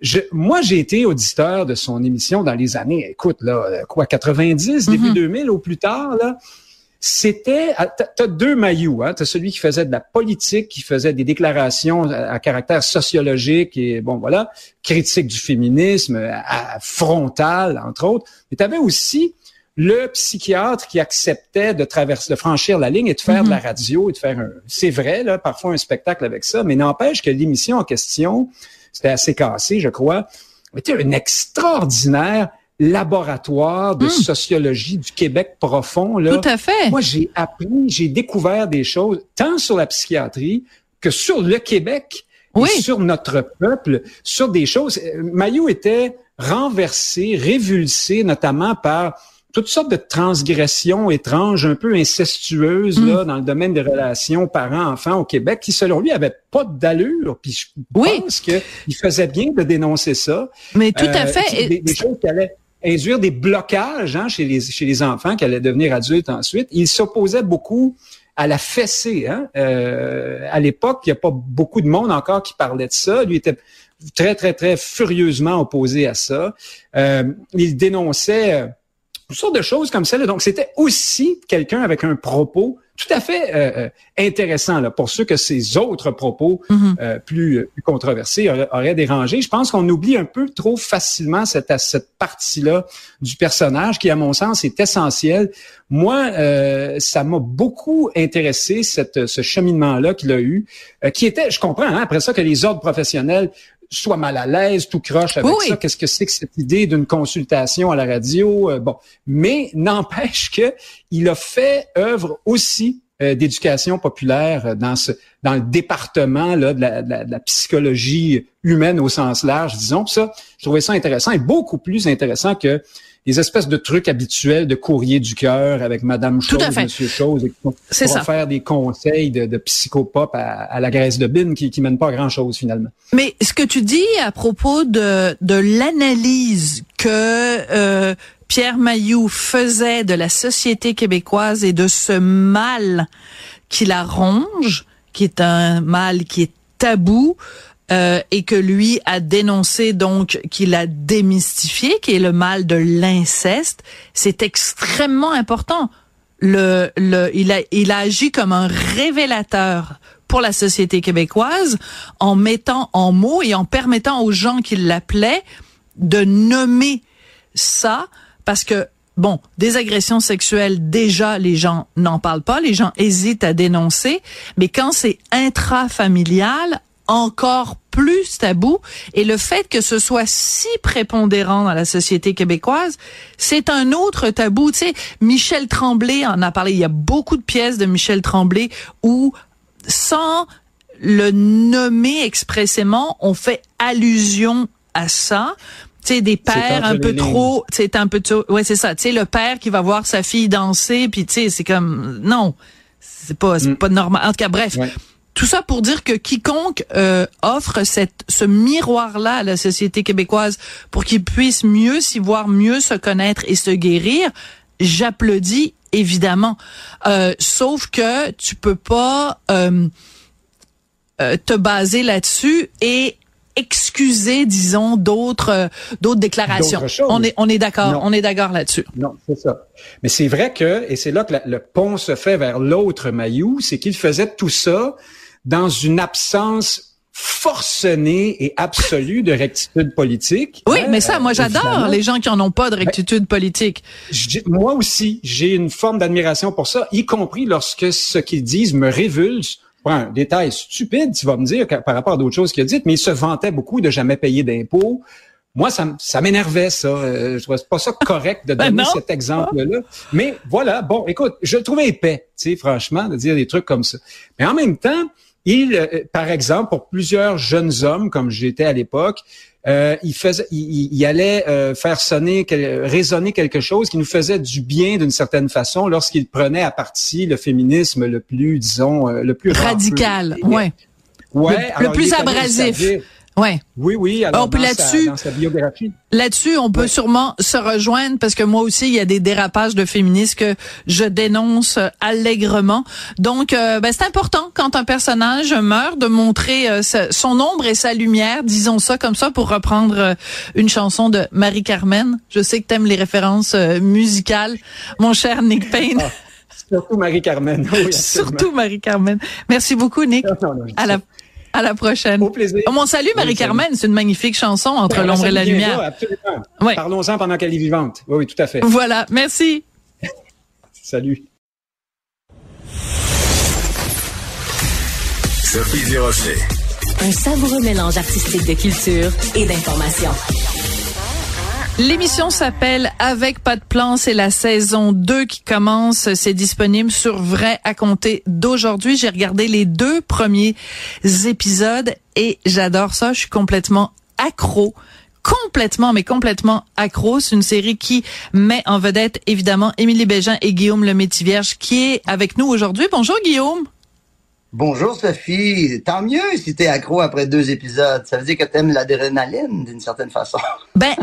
Je, moi, j'ai été auditeur de son émission dans les années, écoute, là, quoi, 90, début 2000 ou plus tard, là. C'était, ah, t'as deux maillots, hein. T'as celui qui faisait de la politique, qui faisait des déclarations à, caractère sociologique et bon voilà, critique du féminisme, à, frontal entre autres. Mais t'avais aussi le psychiatre qui acceptait de traverser, de franchir la ligne et de faire de la mhm. radio et de faire un, c'est vrai, là, parfois un spectacle avec ça, mais n'empêche que l'émission en question, c'était assez cassé, je crois, était un extraordinaire laboratoire de hmm. sociologie du Québec profond. Là. Tout à fait. Moi, j'ai appris, j'ai découvert des choses tant sur la psychiatrie que sur le Québec et sur notre peuple, sur des choses. Maillot était renversé, révulsé, notamment par toutes sortes de transgressions étranges, un peu incestueuses mm. là, dans le domaine des relations parents-enfants au Québec, qui selon lui avaient pas d'allure. Puis je pense qu'il faisait bien de dénoncer ça. Mais tout à euh, fait. Des, choses qui allaient induire des blocages hein, chez, les, chez les enfants qui allaient devenir adultes ensuite. Il s'opposait beaucoup à la fessée. Hein? Euh, à l'époque, il n'y a pas beaucoup de monde encore qui parlait de ça. Lui était très, très, très furieusement opposé à ça. Euh, il dénonçait toutes sortes de choses comme ça. Donc, c'était aussi quelqu'un avec un propos tout à fait euh, euh, intéressant là, pour ceux que ces autres propos mm-hmm. euh, plus, plus, controversés auraient, dérangé. Je pense qu'on oublie un peu trop facilement cette, cette partie-là du personnage qui, à mon sens, est essentielle. Moi, ça m'a beaucoup intéressé cette, ce cheminement-là qu'il a eu, qui était, je comprends, hein, après ça, que les ordres professionnels soit mal à l'aise, tout croche avec ça. Qu'est-ce que c'est que cette idée d'une consultation à la radio? Euh, bon, mais n'empêche que il a fait œuvre aussi d'éducation populaire dans ce dans le département là, de, la, de, la, psychologie humaine au sens large, disons. ça, je trouvais ça intéressant et beaucoup plus intéressant que les espèces de trucs habituels de courrier du cœur avec Madame Chose, Monsieur Chose, et pour faire des conseils de, de psychopop à, la graisse de bine qui, qui mènent pas à grand chose finalement. Mais ce que tu dis à propos de, de l'analyse que euh, Pierre Mailloux faisait de la société québécoise et de ce mal qui la ronge, qui est un mal qui est tabou, euh, et que lui a dénoncé donc qu'il a démystifié, qui est le mal de l'inceste, c'est extrêmement important. Le, le, il a, il a agi comme un révélateur pour la société québécoise en mettant en mots et en permettant aux gens qui l'appelaient de nommer ça parce que bon, des agressions sexuelles, déjà, les gens n'en parlent pas, les gens hésitent à dénoncer, mais quand c'est intrafamilial, encore plus tabou et le fait que ce soit si prépondérant dans la société québécoise, c'est un autre tabou. Tu sais, Michel Tremblay en a parlé. Il y a beaucoup de pièces de Michel Tremblay où, sans le nommer expressément, on fait allusion à ça. Tu sais, des pères un peu trop, c'est un peu trop, ouais, c'est ça. Tu sais, le père qui va voir sa fille danser, puis tu sais, c'est comme, non, c'est pas, c'est mm. pas normal. En tout cas, bref. Tout ça pour dire que quiconque euh, offre cette, ce miroir-là à la société québécoise pour qu'ils puissent mieux s'y voir, mieux se connaître et se guérir, j'applaudis évidemment. Euh, sauf que tu peux pas euh, te baser là-dessus et excuser, disons, d'autres d'autres déclarations. On est on est d'accord, on est d'accord là-dessus. Non, c'est ça. Mais c'est vrai que et c'est là que le pont se fait vers l'autre maillot, c'est qu'il faisait tout ça dans une absence forcenée et absolue de rectitude politique. Oui, mais ça, moi, j'adore les gens qui en ont pas de rectitude politique. Moi aussi, j'ai une forme d'admiration pour ça, y compris lorsque ce qu'ils disent me révulse. un détail stupide, tu vas me dire, par rapport à d'autres choses qu'il a dites, mais il se vantait beaucoup de jamais payer d'impôts. Moi, ça, ça m'énervait, ça. Euh, je trouvais pas ça correct de [laughs] ben donner cet exemple-là. Mais voilà, bon, écoute, je le trouvais épais, tu sais, franchement, de dire des trucs comme ça. Mais en même temps, il, euh, par exemple, pour plusieurs jeunes hommes, comme j'étais à l'époque, euh, il, faisait, il, allait euh, faire sonner, résonner quelque chose qui nous faisait du bien d'une certaine façon lorsqu'il prenait à partie le féminisme le plus, disons, le plus radical, ouais, ouais, le, plus abrasif. Ouais. Oui, oui. Alors, on là-dessus, Là-dessus, on peut sûrement se rejoindre parce que moi aussi, il y a des dérapages de féministes que je dénonce allègrement. Donc, euh, ben, c'est important quand un personnage meurt de montrer euh, son ombre et sa lumière, disons ça comme ça, pour reprendre euh, une chanson de Marie-Carmen. Je sais que tu aimes les références musicales, mon cher Nick Payne. Ah, surtout Marie-Carmen. surtout Marie-Carmen. Merci beaucoup, Nick. à la à la prochaine. Au plaisir. mon salut, Marie-Carmen. C'est une magnifique chanson entre ben, l'ombre et la lumière. absolument. Parlons-en pendant qu'elle est vivante. Oui, oui, tout à fait. Voilà. Merci. [laughs] Salut. Sophie Durocher. Un savoureux mélange artistique de culture et d'information. L'émission s'appelle Avec pas de plan, c'est la saison 2 qui commence, c'est disponible sur Vrai à compter d'aujourd'hui. J'ai regardé les deux premiers épisodes et j'adore ça, je suis complètement accro complètement, mais complètement accro. C'est une série qui met en vedette, évidemment, Émilie Bégin et Guillaume Le Métivierge, qui est avec nous aujourd'hui. Bonjour, Guillaume. Bonjour Sophie, tant mieux si t'es accro après deux épisodes. Ça veut dire que t'aimes l'adrénaline d'une certaine façon. [laughs] Ben,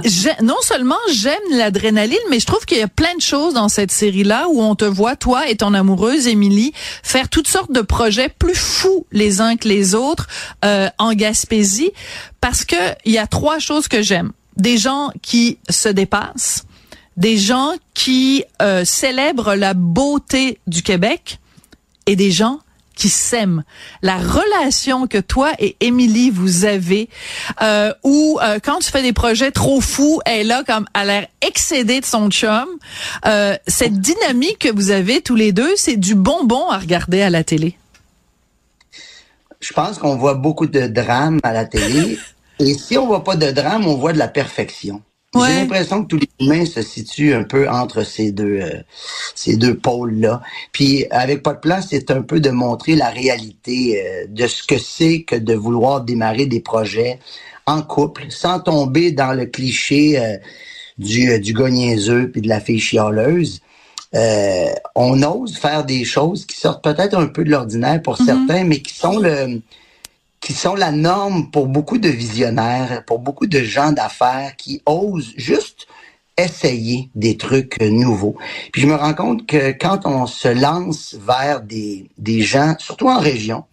non seulement j'aime l'adrénaline, mais je trouve qu'il y a plein de choses dans cette série-là où on te voit, toi et ton amoureuse Émilie, faire toutes sortes de projets plus fous les uns que les autres euh, en Gaspésie, parce que il y a trois choses que j'aime. Des gens qui se dépassent, des gens qui euh, célèbrent la beauté du Québec et des gens qui s'aiment. La relation que toi et Émilie vous avez, euh, où euh, quand tu fais des projets trop fous, elle est là comme à l'air excédée de son chum. Euh, cette dynamique que vous avez tous les deux, c'est du bonbon à regarder à la télé. Je pense qu'on voit beaucoup de drames à la télé. [laughs] et si on voit pas de drame, on voit de la perfection. J'ai l'impression que tous les humains se situent un peu entre ces deux euh, ces deux pôles-là. Puis avec pas de place, c'est un peu de montrer la réalité euh, de ce que c'est que de vouloir démarrer des projets en couple, sans tomber dans le cliché euh, du, du gars niaiseux puis de la fille chialeuse. on ose faire des choses qui sortent peut-être un peu de l'ordinaire pour mm-hmm. certains, mais qui sont le qui sont la norme pour beaucoup de visionnaires, pour beaucoup de gens d'affaires qui osent juste essayer des trucs nouveaux. Puis je me rends compte que quand on se lance vers des, des gens, surtout en région,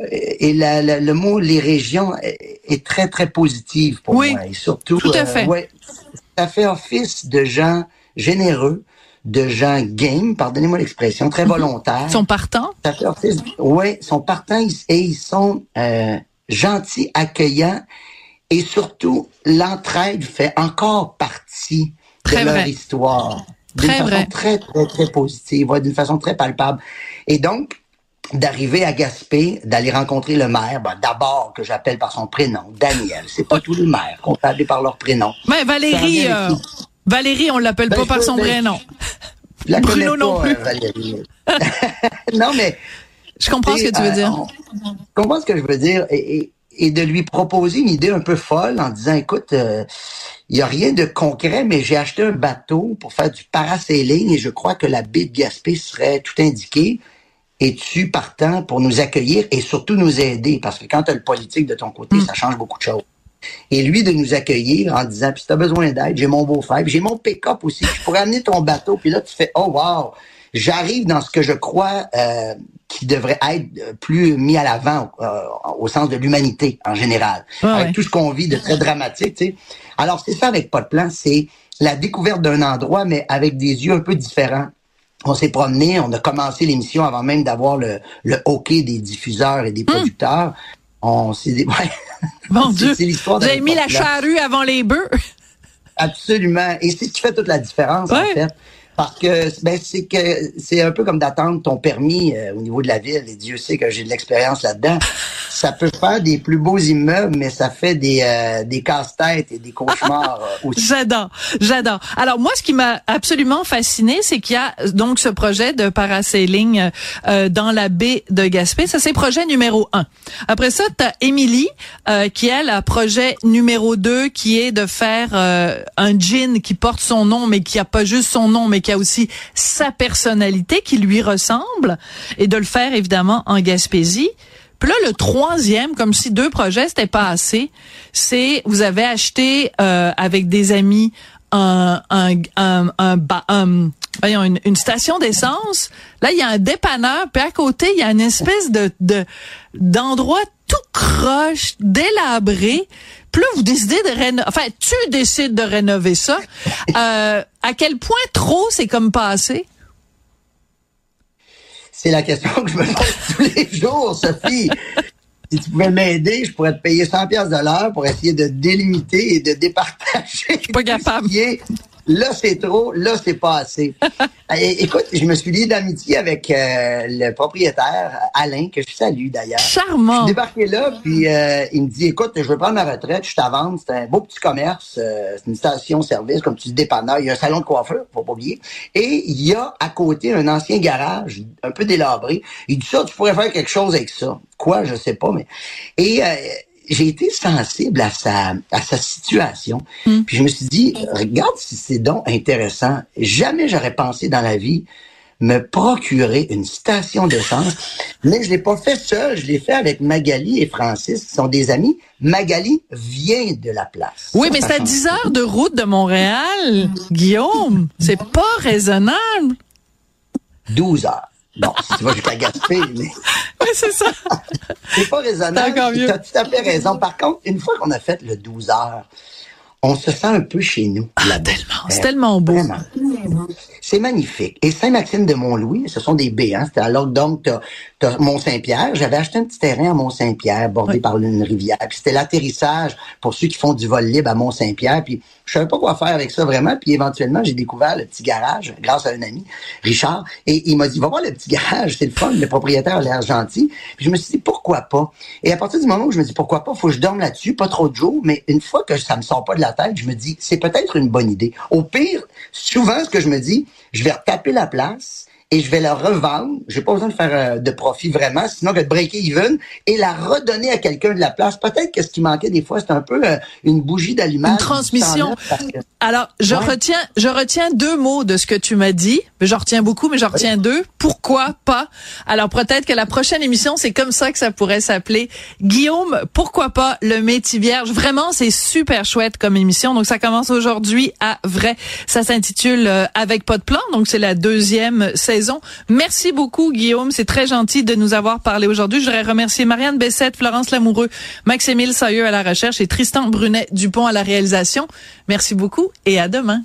euh, et le mot les régions est, très très positif pour oui, moi et surtout tout à fait. ouais, ça fait office de gens généreux de gens game, pardonnez-moi l'expression, très mhm. volontaires. Ils sont partants? Oui, ils sont partants et ils sont euh, gentils, accueillants et surtout, l'entraide fait encore partie de leur histoire. D'une façon vrai. très, très, très positive, d'une façon très palpable. Et donc, d'arriver à Gaspé, d'aller rencontrer le maire, ben, d'abord que j'appelle par son prénom, Daniel. C'est pas tous les maires qu'on peut appeler par leur prénom. Mais Valérie, Valérie, on l'appelle ben, pas par son vrai nom. Bruno non plus. Euh, [laughs] non, mais. Je comprends ce que tu veux dire. je comprends ce que je veux dire. Et, de lui proposer une idée un peu folle en disant, écoute, il euh, n'y a rien de concret, mais j'ai acheté un bateau pour faire du parasailing et je crois que la baie de Gaspé serait tout indiquée. Es-tu partant pour nous accueillir et surtout nous aider? Parce que quand tu as le politique de ton côté, mm. ça change beaucoup de choses. Et lui de nous accueillir en disant, puis si tu as besoin d'aide, j'ai mon beau-frère, j'ai mon pick-up aussi, je pourrais amener ton bateau. Puis là, tu fais, oh wow, j'arrive dans ce que je crois euh, qui devrait être plus mis à l'avant euh, au sens de l'humanité en général, avec tout ce qu'on vit de très dramatique. Tu sais. Alors c'est ça avec pas de plan, c'est la découverte d'un endroit, mais avec des yeux un peu différents. On s'est promené, on a commencé l'émission avant même d'avoir le, le hockey des diffuseurs et des hum. producteurs. On s'est dit, [laughs] ouais. Mon Dieu. Vous avez mis la charrue avant les bœufs? Absolument. Et c'est ce qui fait toute la différence, en fait. Parce que ben, c'est que c'est un peu comme d'attendre ton permis euh, au niveau de la ville. Et Dieu sait que j'ai de l'expérience là-dedans. Ça peut faire des plus beaux immeubles, mais ça fait des, euh, des casse-têtes et des cauchemars euh, aussi. [laughs] J'adore, j'adore. Alors moi, ce qui m'a absolument fasciné, c'est qu'il y a donc ce projet de parasailing dans la baie de Gaspé. Ça, c'est projet numéro un. Après ça, tu as Émilie, qui elle a projet numéro deux, qui est de faire un jean qui porte son nom, mais qui a pas juste son nom, mais qui a aussi sa personnalité qui lui ressemble et de le faire évidemment en Gaspésie. Puis là, le troisième, comme si deux projets c'était pas assez, c'est vous avez acheté euh, avec des amis un un un, un, voyons, une, une, station d'essence. Là, il y a un dépanneur, puis à côté, il y a une espèce de d'endroit tout croche, délabré. Puis là, vous décidez de rénover, enfin, tu décides de rénover ça. Euh, à quel point trop c'est comme passé? C'est la question que je me pose [laughs] tous les jours, Sophie. si tu pouvais m'aider, je pourrais te payer 100 pièces de l'heure pour essayer de délimiter et de départager. Je suis pas capable. Là, c'est trop. Là, c'est pas assez. [laughs] écoute, je me suis lié d'amitié avec euh, le propriétaire, Alain, que je salue d'ailleurs. Charmant. Je suis débarqué là, puis euh, il me dit, écoute, je veux prendre ma retraite, je t'avance. C'est un beau petit commerce. Euh, c'est une station-service, comme tu dis, dépanneur. Il y a un salon de coiffeur, faut pas oublier. Et il y a à côté un ancien garage, un peu délabré. Il dit ça, tu pourrais faire quelque chose avec ça. Quoi, je sais pas, mais... Et j'ai été sensible à sa, à sa situation. Hmm. Puis je me suis dit, regarde si c'est donc intéressant. Jamais j'aurais pensé dans la vie me procurer une station d'essence. Mais je l'ai pas fait seul, je l'ai fait avec Magali et Francis, qui sont des amis. Magali vient de la place. Oui, mais c'est à 10 heures de route de Montréal, Guillaume. C'est pas raisonnable. 12 heures. Bon, si tu vas jusqu'à Gaspé, mais... [laughs] Oui, c'est ça. [laughs] c'est pas raisonnable. Tu as tout à fait raison. Par contre, une fois qu'on a fait le 12 heures, on se sent un peu chez nous. Ah, tellement. C'est tellement beau. C'est magnifique. Et Saint-Maxime de Mont-Louis, ce sont des baies. Hein? C'était alors donc t'as, Mont-Saint-Pierre. J'avais acheté un petit terrain à Mont-Saint-Pierre, bordé par une rivière. Puis c'était l'atterrissage pour ceux qui font du vol libre à Mont-Saint-Pierre. Puis je savais pas quoi faire avec ça vraiment. Puis éventuellement, j'ai découvert le petit garage grâce à un ami, Richard. Et il m'a dit, va voir le petit garage, c'est le fun. Le propriétaire a l'air gentil. Puis je me suis dit, pourquoi pas? Et à partir du moment où je me dis, pourquoi pas, faut que je dorme là-dessus, pas trop de jours. Mais une fois que ça me sort pas de la tête, je me dis, c'est peut-être une bonne idée. Au pire, souvent, ce que je me dis, je vais retaper la place et je vais la revendre. J'ai pas besoin de faire euh, de profit vraiment, sinon que de breaker even et la redonner à quelqu'un de la place. Peut-être que ce qui manquait des fois, c'est un peu euh, une bougie d'allumage. Une transmission. Alors, je retiens, je retiens deux mots de ce que tu m'as dit. J'en retiens beaucoup, mais j'en retiens deux. Pourquoi pas? Alors, peut-être que la prochaine émission, c'est comme ça que ça pourrait s'appeler. Guillaume, pourquoi pas le métier vierge? Vraiment, c'est super chouette comme émission. Donc, ça commence aujourd'hui à vrai. Ça s'intitule euh, Avec pas de plan. Donc, c'est la deuxième saison Merci beaucoup, Guillaume. C'est très gentil de nous avoir parlé aujourd'hui. Je voudrais remercier Marianne Bessette, Florence Lamoureux, Maximile Sailleux à la recherche et Tristan Brunet Dupont à la réalisation. Merci beaucoup et à demain.